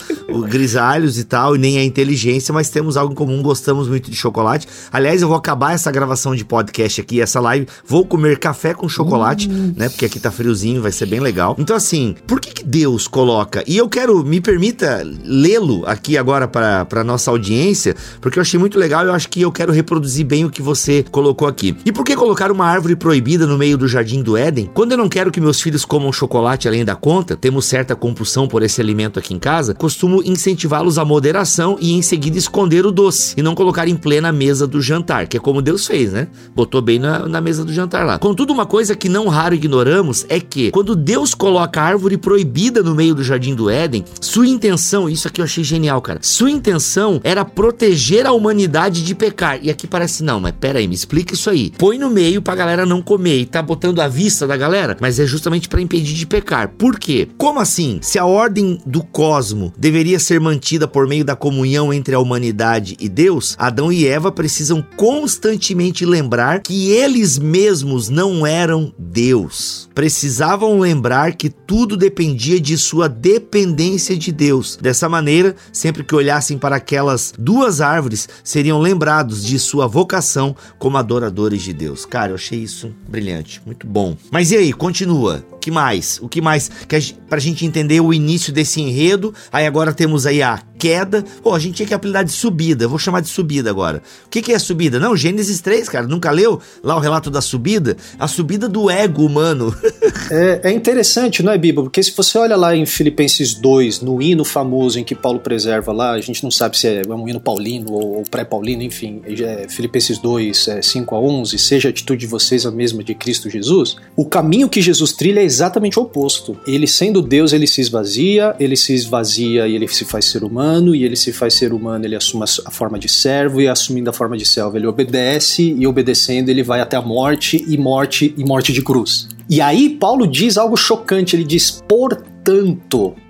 grisalhos e tal, e nem a inteligência, mas temos algo em comum, gostamos muito de chocolate. Aliás, eu vou acabar essa gravação de podcast aqui, essa live, vou comer café com chocolate, hum. né? Porque aqui tá friozinho, vai ser bem legal. Então, assim, por que, que Deus coloca? E eu quero, me permita lê-lo aqui agora para nossa audiência, porque eu achei muito legal e eu acho que eu quero reproduzir bem o que você colocou aqui. E por que colocar uma árvore proibida no meio do jardim do Éden? Quando eu não quero que meus filhos comam chocolate além da conta, temos certa compulsão por esse alimento aqui em casa, costumo incentivá-los à moderação e em seguida esconder o doce e não colocar em plena mesa do jantar, que é como Deus fez, né? Botou bem na, na mesa do jantar lá. Contudo, uma coisa que não raro ignoramos é que quando Deus coloca a árvore proibida no meio do jardim do Éden, sua intenção, isso aqui eu achei genial, cara. Sua intenção missão era proteger a humanidade de pecar. E aqui parece, não, mas pera aí, me explica isso aí. Põe no meio pra galera não comer e tá botando a vista da galera, mas é justamente para impedir de pecar. Por quê? Como assim? Se a ordem do cosmo deveria ser mantida por meio da comunhão entre a humanidade e Deus, Adão e Eva precisam constantemente lembrar que eles mesmos não eram Deus. Precisavam lembrar que tudo dependia de sua dependência de Deus. Dessa maneira, sempre que olhassem para aquelas duas árvores seriam lembrados de sua vocação como adoradores de Deus. Cara, eu achei isso brilhante, muito bom. Mas e aí, continua. Que mais? O que mais? Que a, pra gente entender o início desse enredo. Aí agora temos aí a queda. Pô, a gente tinha que apelidar de subida. Vou chamar de subida agora. O que, que é subida? Não, Gênesis 3, cara. Nunca leu lá o relato da subida? A subida do ego humano. <laughs> é, é interessante, não é, Bíblia? Porque se você olha lá em Filipenses 2, no hino famoso em que Paulo preserva lá, a gente não sabe se é um hino paulino ou pré-paulino, enfim, é Filipenses 2, é 5 a 11, seja a atitude de vocês a mesma de Cristo Jesus, o caminho que Jesus trilha é exatamente o oposto. Ele sendo Deus, ele se esvazia, ele se esvazia e ele se faz ser humano, e ele se faz ser humano, ele assume a forma de servo, e assumindo a forma de servo, ele obedece, e obedecendo ele vai até a morte, e morte, e morte de cruz. E aí Paulo diz algo chocante, ele diz, portanto,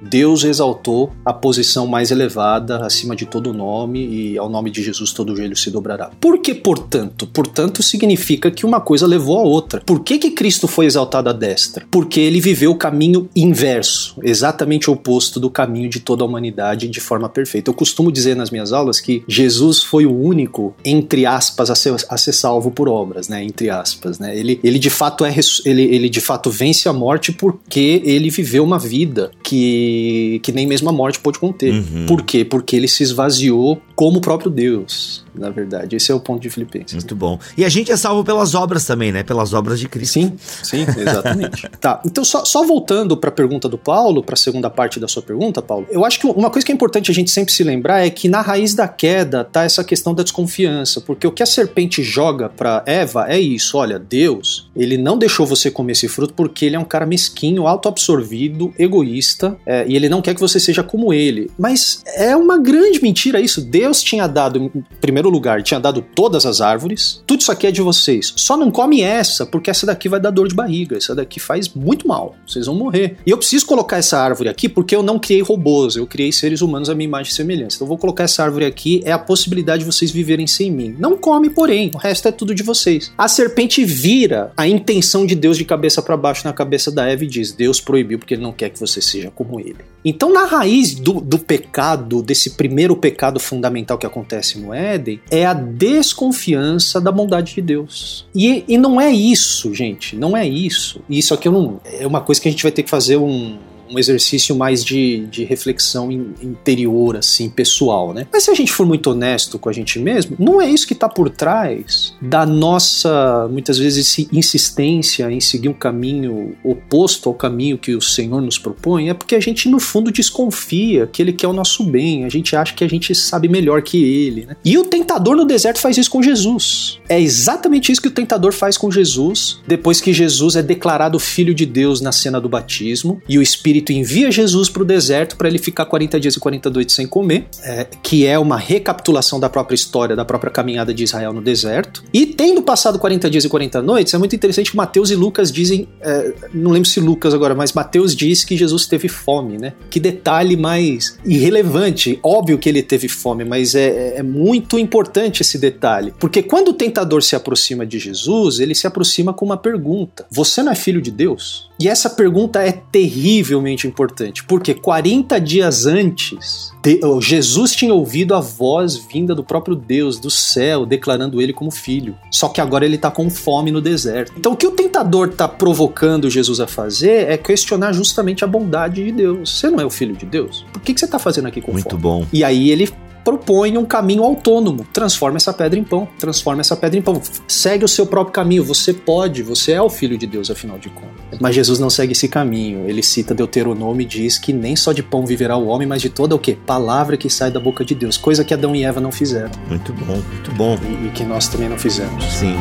Deus exaltou a posição mais elevada acima de todo nome e ao nome de Jesus todo joelho se dobrará. Por que portanto? Portanto significa que uma coisa levou a outra. Por que, que Cristo foi exaltado à destra? Porque ele viveu o caminho inverso, exatamente oposto do caminho de toda a humanidade de forma perfeita. Eu costumo dizer nas minhas aulas que Jesus foi o único, entre aspas, a ser, a ser salvo por obras, né? Entre aspas, né? Ele, ele de fato é ele, ele de fato vence a morte porque ele viveu uma vida que que, nem mesmo a morte pode conter. Uhum. Por quê? Porque ele se esvaziou como o próprio Deus na verdade. Esse é o ponto de Filipenses. Muito bom. E a gente é salvo pelas obras também, né? Pelas obras de Cristo. Sim, sim, exatamente. <laughs> tá, então só, só voltando para a pergunta do Paulo, para a segunda parte da sua pergunta, Paulo, eu acho que uma coisa que é importante a gente sempre se lembrar é que na raiz da queda tá essa questão da desconfiança, porque o que a serpente joga para Eva é isso, olha, Deus, ele não deixou você comer esse fruto porque ele é um cara mesquinho, autoabsorvido, egoísta, é, e ele não quer que você seja como ele. Mas é uma grande mentira isso. Deus tinha dado, em primeiro primeiro lugar, tinha dado todas as árvores. Tudo isso aqui é de vocês. Só não come essa, porque essa daqui vai dar dor de barriga. Essa daqui faz muito mal. Vocês vão morrer. E eu preciso colocar essa árvore aqui porque eu não criei robôs, eu criei seres humanos à minha imagem e semelhança. Então vou colocar essa árvore aqui, é a possibilidade de vocês viverem sem mim. Não come, porém, o resto é tudo de vocês. A serpente vira a intenção de Deus de cabeça para baixo na cabeça da Eva e diz: Deus proibiu porque ele não quer que você seja como ele. Então, na raiz do, do pecado, desse primeiro pecado fundamental que acontece no Éden, é a desconfiança da bondade de Deus. E, e não é isso, gente, não é isso. Isso aqui eu não, é uma coisa que a gente vai ter que fazer um um exercício mais de, de reflexão in, interior, assim, pessoal, né? Mas se a gente for muito honesto com a gente mesmo, não é isso que está por trás da nossa, muitas vezes, insistência em seguir um caminho oposto ao caminho que o Senhor nos propõe, é porque a gente, no fundo, desconfia que Ele quer o nosso bem, a gente acha que a gente sabe melhor que Ele, né? E o tentador no deserto faz isso com Jesus. É exatamente isso que o tentador faz com Jesus, depois que Jesus é declarado Filho de Deus na cena do batismo, e o Espírito Espírito envia Jesus para o deserto para ele ficar 40 dias e 40 noites sem comer, é, que é uma recapitulação da própria história, da própria caminhada de Israel no deserto. E tendo passado 40 dias e 40 noites, é muito interessante que Mateus e Lucas dizem, é, não lembro se Lucas agora, mas Mateus diz que Jesus teve fome, né? Que detalhe mais irrelevante. Óbvio que ele teve fome, mas é, é muito importante esse detalhe. Porque quando o tentador se aproxima de Jesus, ele se aproxima com uma pergunta: Você não é filho de Deus? E essa pergunta é terrivelmente importante, porque 40 dias antes, Jesus tinha ouvido a voz vinda do próprio Deus, do céu, declarando ele como filho. Só que agora ele está com fome no deserto. Então o que o tentador está provocando Jesus a fazer é questionar justamente a bondade de Deus. Você não é o filho de Deus? Por que, que você está fazendo aqui com Muito fome? bom. E aí ele propõe um caminho autônomo. Transforma essa pedra em pão. Transforma essa pedra em pão. Segue o seu próprio caminho. Você pode, você é o filho de Deus, afinal de contas. Mas Jesus não segue esse caminho. Ele cita Deuteronômio e diz que nem só de pão viverá o homem, mas de toda o quê? Palavra que sai da boca de Deus. Coisa que Adão e Eva não fizeram. Muito bom, muito bom. E, e que nós também não fizemos. Sim.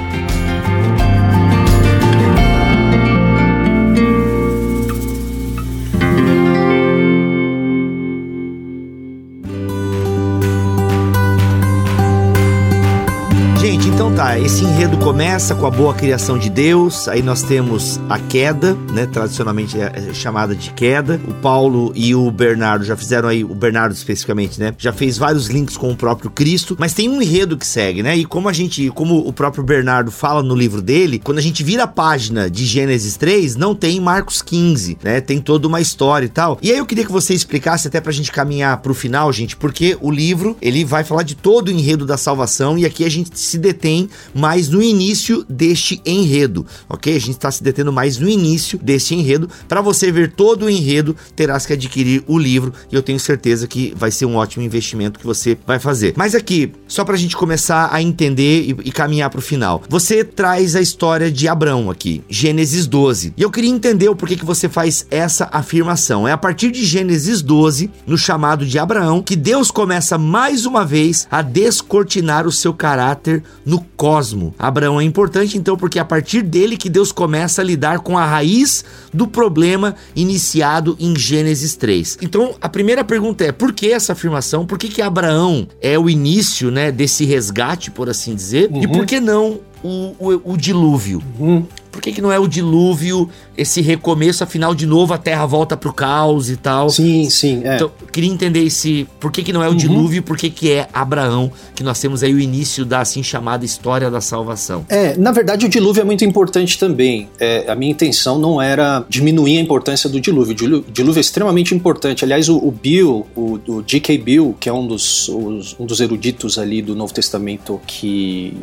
Esse enredo começa com a boa criação de Deus, aí nós temos a queda, né, tradicionalmente é, é chamada de queda. O Paulo e o Bernardo já fizeram aí, o Bernardo especificamente, né, já fez vários links com o próprio Cristo, mas tem um enredo que segue, né? E como a gente, como o próprio Bernardo fala no livro dele, quando a gente vira a página de Gênesis 3, não tem Marcos 15, né? Tem toda uma história e tal. E aí eu queria que você explicasse até pra gente caminhar pro final, gente, porque o livro, ele vai falar de todo o enredo da salvação e aqui a gente se detém mais no início deste enredo, ok? A gente está se detendo mais no início deste enredo. Para você ver todo o enredo, terás que adquirir o livro e eu tenho certeza que vai ser um ótimo investimento que você vai fazer. Mas aqui, só para a gente começar a entender e, e caminhar para o final, você traz a história de Abraão aqui, Gênesis 12. E eu queria entender o porquê que você faz essa afirmação. É a partir de Gênesis 12, no chamado de Abraão, que Deus começa mais uma vez a descortinar o seu caráter no cosmo. Abraão é importante então porque é a partir dele que Deus começa a lidar com a raiz do problema iniciado em Gênesis 3. Então a primeira pergunta é: por que essa afirmação? Por que, que Abraão é o início né, desse resgate, por assim dizer? Uhum. E por que não o, o, o dilúvio? Uhum. Por que, que não é o dilúvio, esse recomeço, afinal, de novo a Terra volta pro caos e tal? Sim, sim. É. Então, queria entender esse. Por que, que não é o uhum. dilúvio, por que, que é Abraão, que nós temos aí o início da assim chamada história da salvação? É, na verdade, o dilúvio é muito importante também. É, a minha intenção não era diminuir a importância do dilúvio. O dilúvio, é extremamente importante. Aliás, o, o Bill, o, o G.K. Bill, que é um dos, os, um dos eruditos ali do Novo Testamento que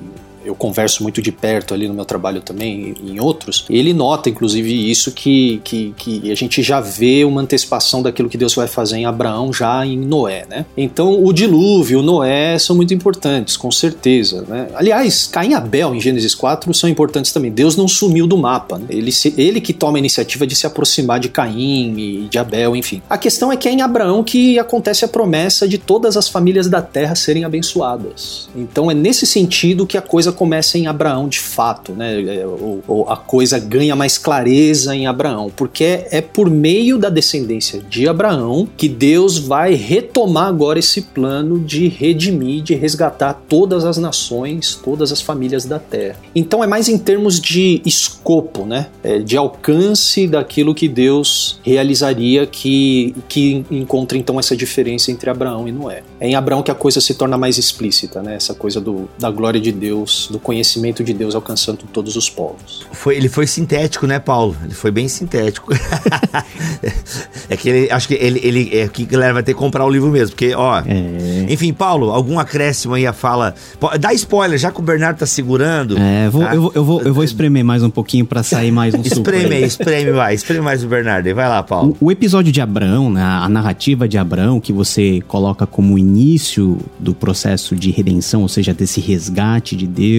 eu converso muito de perto ali no meu trabalho também, em outros, ele nota, inclusive, isso que, que, que a gente já vê uma antecipação daquilo que Deus vai fazer em Abraão já em Noé, né? Então, o dilúvio, o Noé são muito importantes, com certeza, né? Aliás, Caim e Abel, em Gênesis 4, são importantes também. Deus não sumiu do mapa, né? ele, se, ele que toma a iniciativa de se aproximar de Caim e de Abel, enfim. A questão é que é em Abraão que acontece a promessa de todas as famílias da terra serem abençoadas. Então, é nesse sentido que a coisa começa em Abraão de fato, né? É, ou, ou a coisa ganha mais clareza em Abraão, porque é por meio da descendência de Abraão que Deus vai retomar agora esse plano de redimir, de resgatar todas as nações, todas as famílias da terra. Então é mais em termos de escopo, né? É, de alcance daquilo que Deus realizaria que, que encontra então essa diferença entre Abraão e Noé. É em Abraão que a coisa se torna mais explícita, né? Essa coisa do, da glória de Deus Deus, do conhecimento de Deus alcançando todos os povos. Foi, ele foi sintético, né, Paulo? Ele foi bem sintético. <laughs> é que ele, acho que ele, ele é que galera vai ter que comprar o livro mesmo, porque, ó. É. Enfim, Paulo, algum acréscimo aí a fala. Dá spoiler, já que o Bernardo tá segurando. É, vou, tá? eu, vou, eu, vou, eu vou espremer mais um pouquinho para sair mais um <laughs> Espreme aí, espreme mais, espreme mais o Bernardo. Vai lá, Paulo. O, o episódio de Abraão, né, a narrativa de Abraão, que você coloca como início do processo de redenção, ou seja, desse resgate de Deus,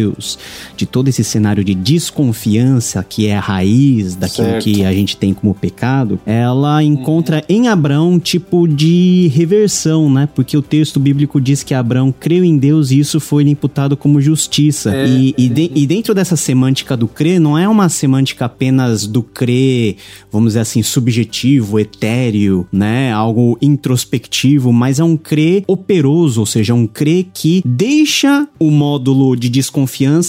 de todo esse cenário de desconfiança que é a raiz daquilo certo. que a gente tem como pecado, ela encontra uhum. em Abraão um tipo de reversão, né? Porque o texto bíblico diz que Abraão creu em Deus e isso foi imputado como justiça. É. E, e, de, e dentro dessa semântica do crer, não é uma semântica apenas do crer, vamos dizer assim, subjetivo, etéreo, né? Algo introspectivo, mas é um crer operoso, ou seja, um crer que deixa o módulo de desconfiança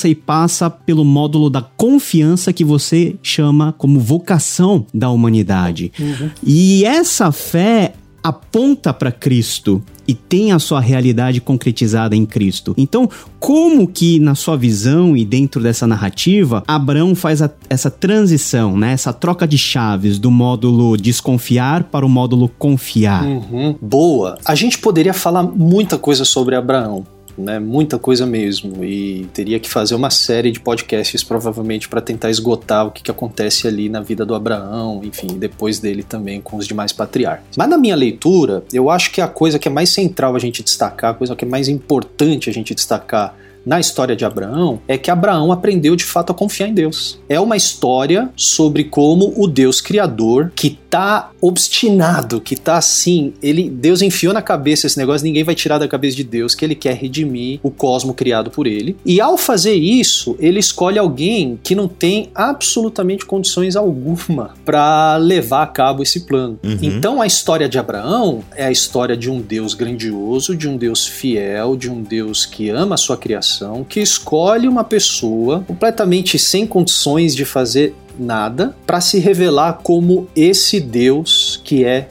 e passa pelo módulo da confiança que você chama como vocação da humanidade. Uhum. E essa fé aponta para Cristo e tem a sua realidade concretizada em Cristo. Então, como que na sua visão e dentro dessa narrativa, Abraão faz a, essa transição, né? Essa troca de chaves do módulo desconfiar para o módulo confiar? Uhum. Boa. A gente poderia falar muita coisa sobre Abraão né? Muita coisa mesmo. E teria que fazer uma série de podcasts provavelmente para tentar esgotar o que, que acontece ali na vida do Abraão, enfim, depois dele também com os demais patriarcas. Mas na minha leitura, eu acho que a coisa que é mais central a gente destacar, a coisa que é mais importante a gente destacar na história de Abraão é que Abraão aprendeu de fato a confiar em Deus. É uma história sobre como o Deus criador que tá obstinado, que tá assim, ele Deus enfiou na cabeça esse negócio, ninguém vai tirar da cabeça de Deus que ele quer redimir o cosmo criado por ele. E ao fazer isso, ele escolhe alguém que não tem absolutamente condições alguma <laughs> para levar a cabo esse plano. Uhum. Então a história de Abraão é a história de um Deus grandioso, de um Deus fiel, de um Deus que ama a sua criação que escolhe uma pessoa completamente sem condições de fazer nada para se revelar como esse Deus que é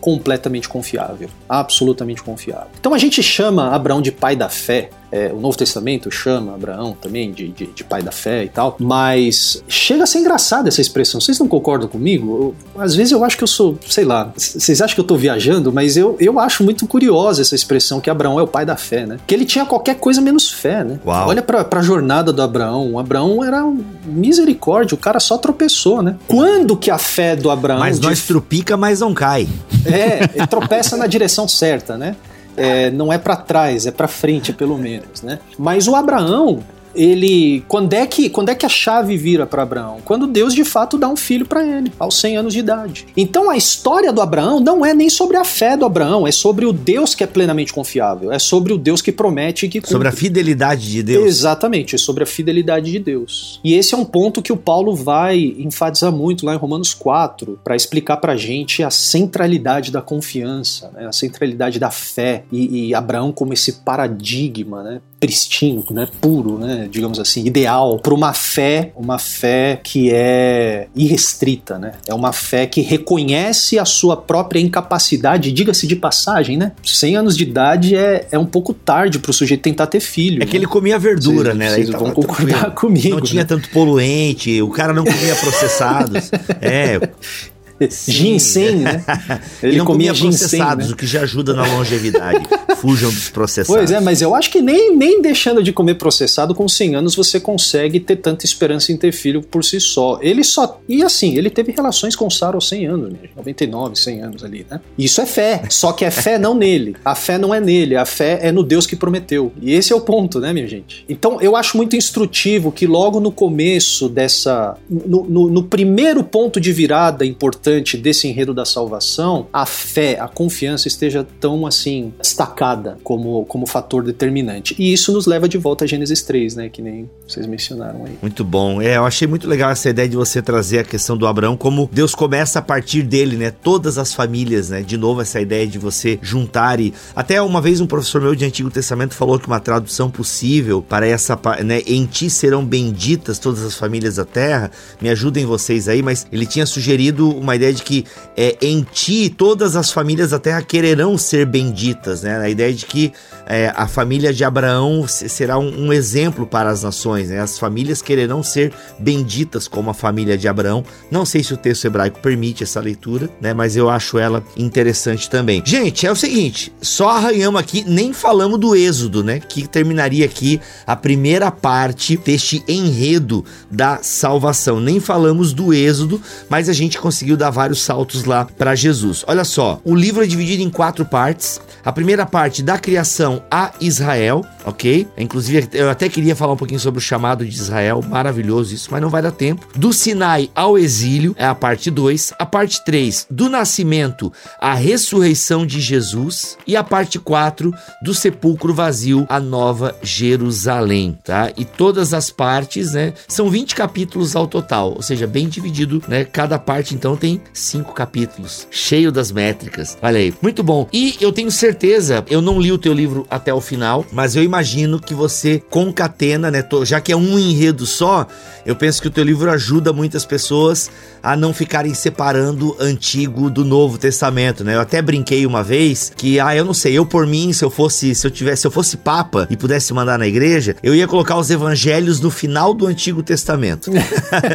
completamente confiável, absolutamente confiável. Então a gente chama Abraão de pai da fé é, o Novo Testamento chama Abraão também de, de, de, pai da fé e tal, mas chega a ser engraçada essa expressão. Vocês não concordam comigo? Eu, às vezes eu acho que eu sou, sei lá, vocês acham que eu tô viajando, mas eu, eu acho muito curiosa essa expressão que Abraão é o pai da fé, né? Que ele tinha qualquer coisa menos fé, né? Uau. Olha pra, pra jornada do Abraão. O Abraão era um misericórdia, o cara só tropeçou, né? Quando que a fé do Abraão. Mas nós de... trupica, mas não cai. É, tropeça na direção certa, né? É, não é para trás, é para frente, pelo menos, né? Mas o Abraão, ele quando é que quando é que a chave vira para Abraão? Quando Deus de fato dá um filho para ele, aos 100 anos de idade. Então a história do Abraão não é nem sobre a fé do Abraão, é sobre o Deus que é plenamente confiável, é sobre o Deus que promete e que cumpre. Sobre a fidelidade de Deus. Exatamente, é sobre a fidelidade de Deus. E esse é um ponto que o Paulo vai enfatizar muito lá em Romanos 4, para explicar pra gente a centralidade da confiança, né? a centralidade da fé e, e Abraão como esse paradigma, né? Pristino, né, puro, né, digamos assim, ideal para uma fé, uma fé que é irrestrita, né? É uma fé que reconhece a sua própria incapacidade, diga-se de passagem, né? 100 anos de idade é, é um pouco tarde para o sujeito tentar ter filho. É né? que ele comia verdura, vocês, né? Vocês vão concordar comigo. Não tinha né? tanto poluente, o cara não comia processados. <laughs> é, ginseng, né? <laughs> Ele, comia, comia processados, né? o que já ajuda na longevidade. <laughs> Fujam dos processados. Pois é, mas eu acho que nem, nem deixando de comer processado, com 100 anos você consegue ter tanta esperança em ter filho por si só. Ele só. E assim, ele teve relações com Sara aos 100 anos, né? 99, 100 anos ali, né? Isso é fé. Só que é fé não nele. A fé não é nele. A fé é no Deus que prometeu. E esse é o ponto, né, minha gente? Então eu acho muito instrutivo que logo no começo dessa. no, no, no primeiro ponto de virada importante importante desse enredo da salvação, a fé, a confiança esteja tão assim destacada como, como fator determinante. E isso nos leva de volta a Gênesis 3, né? Que nem vocês mencionaram aí. Muito bom. É, eu achei muito legal essa ideia de você trazer a questão do Abraão, como Deus começa a partir dele, né? Todas as famílias, né? De novo, essa ideia de você juntar e. Até uma vez um professor meu de Antigo Testamento falou que uma tradução possível para essa, né? Em ti serão benditas todas as famílias da terra. Me ajudem vocês aí, mas ele tinha sugerido uma uma ideia de que é, em ti todas as famílias da terra quererão ser benditas, né? A ideia de que é, a família de Abraão será um, um, exemplo para as nações, né? As famílias quererão ser benditas como a família de Abraão. Não sei se o texto hebraico permite essa leitura, né? Mas eu acho ela interessante também. Gente, é o seguinte, só arranhamos aqui, nem falamos do Êxodo, né? Que terminaria aqui a primeira parte deste enredo da salvação. Nem falamos do Êxodo, mas a gente conseguiu dar vários saltos lá para Jesus. Olha só, o livro é dividido em quatro partes. A primeira parte da criação a Israel, ok? Inclusive, eu até queria falar um pouquinho sobre o chamado de Israel, maravilhoso isso, mas não vai dar tempo. Do Sinai ao exílio, é a parte 2. A parte 3, do nascimento à ressurreição de Jesus. E a parte 4, do sepulcro vazio à nova Jerusalém, tá? E todas as partes, né? São 20 capítulos ao total, ou seja, bem dividido, né? Cada parte, então, tem cinco capítulos, cheio das métricas. Olha aí, muito bom. E eu tenho certeza, eu não li o teu livro até o final, mas eu imagino que você concatena, né? Já que é um enredo só, eu penso que o teu livro ajuda muitas pessoas a não ficarem separando Antigo do Novo Testamento, né? Eu até brinquei uma vez que, ah, eu não sei, eu por mim, se eu fosse, se eu tivesse, se eu fosse papa e pudesse mandar na igreja, eu ia colocar os evangelhos no final do Antigo Testamento.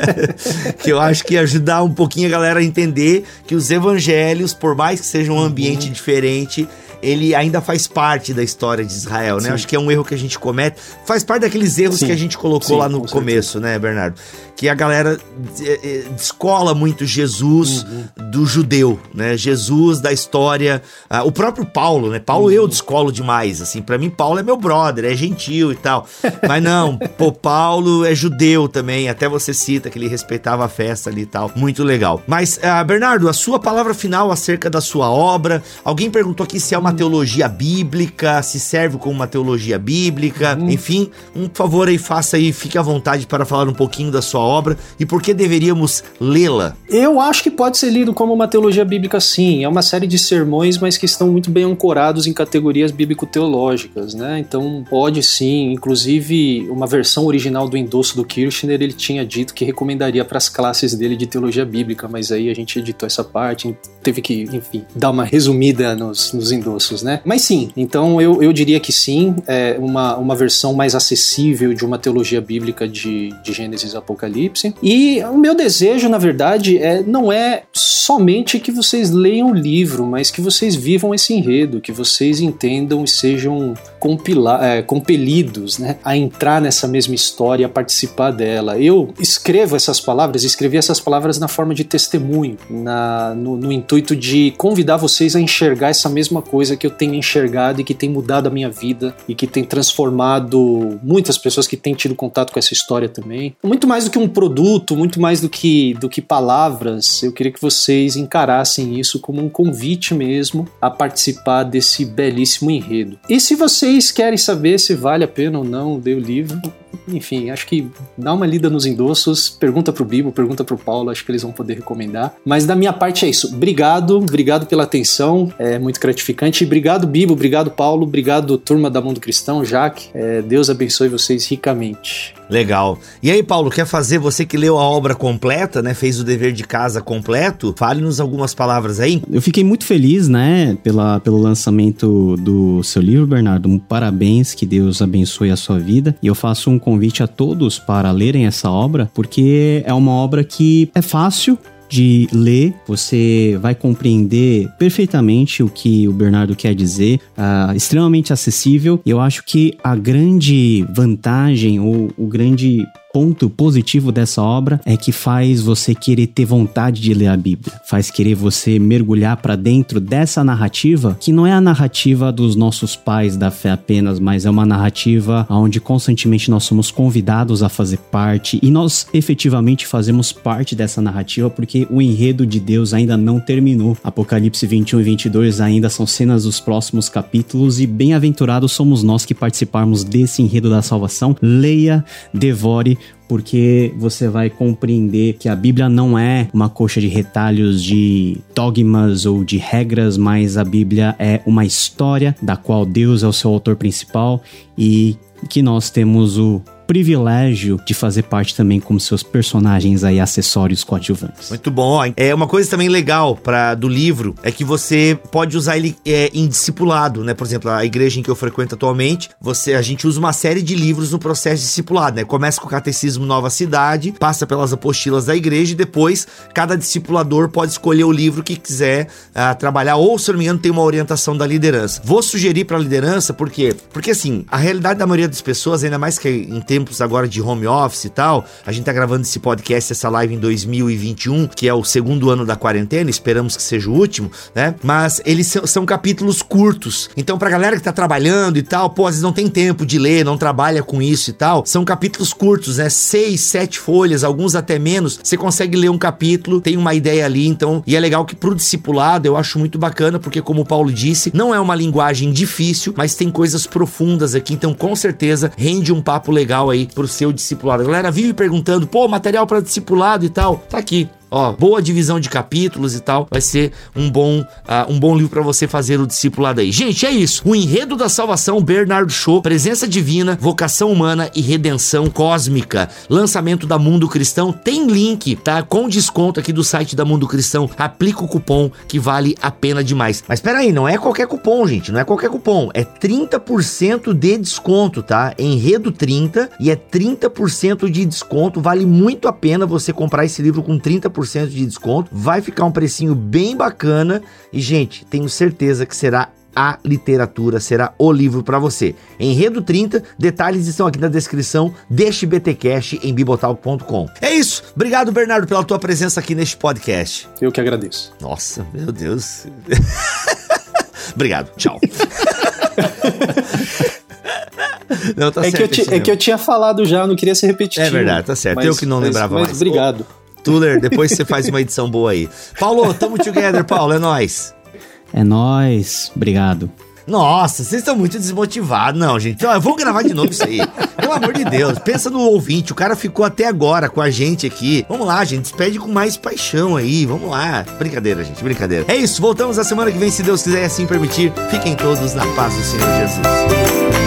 <laughs> que eu acho que ia ajudar um pouquinho a galera a entender que os evangelhos, por mais que seja um ambiente uhum. diferente, ele ainda faz parte da história de Israel, né? Sim. Acho que é um erro que a gente comete. Faz parte daqueles erros Sim. que a gente colocou Sim, lá no começo, certeza. né, Bernardo? Que a galera eh, eh, descola muito Jesus uhum. do judeu, né? Jesus da história. Uh, o próprio Paulo, né? Paulo uhum. eu descolo demais, assim. para mim, Paulo é meu brother, é gentil e tal. Mas não, pô, Paulo é judeu também. Até você cita que ele respeitava a festa ali e tal. Muito legal. Mas, uh, Bernardo, a sua palavra final acerca da sua obra. Alguém perguntou aqui se é uma uma teologia bíblica, se serve como uma teologia bíblica, uhum. enfim, um favor aí, faça aí, fique à vontade para falar um pouquinho da sua obra e por que deveríamos lê-la. Eu acho que pode ser lido como uma teologia bíblica sim, é uma série de sermões, mas que estão muito bem ancorados em categorias bíblico-teológicas, né? Então pode sim, inclusive uma versão original do endosso do Kirchner, ele tinha dito que recomendaria para as classes dele de teologia bíblica, mas aí a gente editou essa parte, teve que, enfim, dar uma resumida nos, nos endossos né? Mas sim, então eu, eu diria que sim, é uma, uma versão mais acessível de uma teologia bíblica de, de Gênesis e Apocalipse. E o meu desejo, na verdade, é, não é somente que vocês leiam o livro, mas que vocês vivam esse enredo, que vocês entendam e sejam compila, é, compelidos né, a entrar nessa mesma história, a participar dela. Eu escrevo essas palavras, escrevi essas palavras na forma de testemunho, na, no, no intuito de convidar vocês a enxergar essa mesma coisa que eu tenho enxergado e que tem mudado a minha vida e que tem transformado muitas pessoas que têm tido contato com essa história também. Muito mais do que um produto, muito mais do que, do que palavras, eu queria que vocês encarassem isso como um convite mesmo a participar desse belíssimo enredo. E se vocês querem saber se vale a pena ou não ler o livro, enfim, acho que dá uma lida nos endossos, pergunta pro Bibo, pergunta pro Paulo, acho que eles vão poder recomendar. Mas da minha parte é isso. Obrigado, obrigado pela atenção, é muito gratificante. Obrigado, Bibo, obrigado, Paulo, obrigado, turma da Mundo Cristão, Jaque. É, Deus abençoe vocês ricamente. Legal. E aí, Paulo, quer fazer, você que leu a obra completa, né, fez o dever de casa completo, fale-nos algumas palavras aí. Eu fiquei muito feliz, né, pela, pelo lançamento do seu livro, Bernardo. Um parabéns, que Deus abençoe a sua vida. E eu faço um convite a todos para lerem essa obra, porque é uma obra que é fácil, de ler, você vai compreender perfeitamente o que o Bernardo quer dizer, uh, extremamente acessível. Eu acho que a grande vantagem ou o grande ponto positivo dessa obra é que faz você querer ter vontade de ler a Bíblia, faz querer você mergulhar para dentro dessa narrativa, que não é a narrativa dos nossos pais da fé apenas, mas é uma narrativa onde constantemente nós somos convidados a fazer parte e nós efetivamente fazemos parte dessa narrativa porque o enredo de Deus ainda não terminou. Apocalipse 21 e 22 ainda são cenas dos próximos capítulos e bem-aventurados somos nós que participarmos desse enredo da salvação. Leia, devore, porque você vai compreender que a Bíblia não é uma coxa de retalhos de dogmas ou de regras, mas a Bíblia é uma história da qual Deus é o seu autor principal e que nós temos o privilégio de fazer parte também como seus personagens aí, acessórios coadjuvantes. Muito bom. É uma coisa também legal para do livro é que você pode usar ele é, em discipulado, né? Por exemplo, a igreja em que eu frequento atualmente, você a gente usa uma série de livros no processo de discipulado, né? Começa com o Catecismo Nova Cidade, passa pelas apostilas da igreja e depois cada discipulador pode escolher o livro que quiser uh, trabalhar ou, se não me engano, tem uma orientação da liderança. Vou sugerir para a liderança porque porque assim, a realidade da maioria das pessoas, ainda mais que em tempos agora de home office e tal, a gente tá gravando esse podcast, essa live em 2021, que é o segundo ano da quarentena, esperamos que seja o último, né? Mas eles são, são capítulos curtos. Então, pra galera que tá trabalhando e tal, pô, às vezes não tem tempo de ler, não trabalha com isso e tal, são capítulos curtos, né? Seis, sete folhas, alguns até menos. Você consegue ler um capítulo, tem uma ideia ali, então. E é legal que pro discipulado eu acho muito bacana, porque, como o Paulo disse, não é uma linguagem difícil, mas tem coisas profundas aqui, então com certeza rende um papo legal aí pro seu discipulado. A galera vive perguntando, pô, material para discipulado e tal. Tá aqui. Ó, boa divisão de capítulos e tal. Vai ser um bom, uh, um bom livro para você fazer o discipulado aí. Gente, é isso. O Enredo da Salvação, Bernardo Shaw, Presença Divina, Vocação Humana e Redenção Cósmica. Lançamento da Mundo Cristão. Tem link, tá? Com desconto aqui do site da Mundo Cristão. Aplica o cupom que vale a pena demais. Mas espera aí, não é qualquer cupom, gente. Não é qualquer cupom. É 30% de desconto, tá? Enredo 30 e é 30% de desconto. Vale muito a pena você comprar esse livro com 30% 30% de desconto. Vai ficar um precinho bem bacana e, gente, tenho certeza que será a literatura, será o livro para você. Enredo 30, detalhes estão aqui na descrição deste BTcast em bibotal.com. É isso. Obrigado, Bernardo, pela tua presença aqui neste podcast. Eu que agradeço. Nossa, meu Deus. <laughs> Obrigado. Tchau. <laughs> Não, tá é, certo, que eu é que eu tinha falado já, não queria ser repetitivo. É verdade, tá certo. Mas, eu que não mas, lembrava mas mais. Obrigado. Tuller, depois você faz uma edição boa aí. Paulo, tamo together, Paulo, é nóis. É nóis, obrigado. Nossa, vocês estão muito desmotivados. Não, gente. Então, eu vou gravar de novo isso aí. Pelo amor de Deus, pensa no ouvinte. O cara ficou até agora com a gente aqui. Vamos lá, gente. Despede com mais paixão aí. Vamos lá. Brincadeira, gente. Brincadeira. É isso. Voltamos na semana que vem, se Deus quiser assim permitir. Fiquem todos na paz do Senhor Jesus.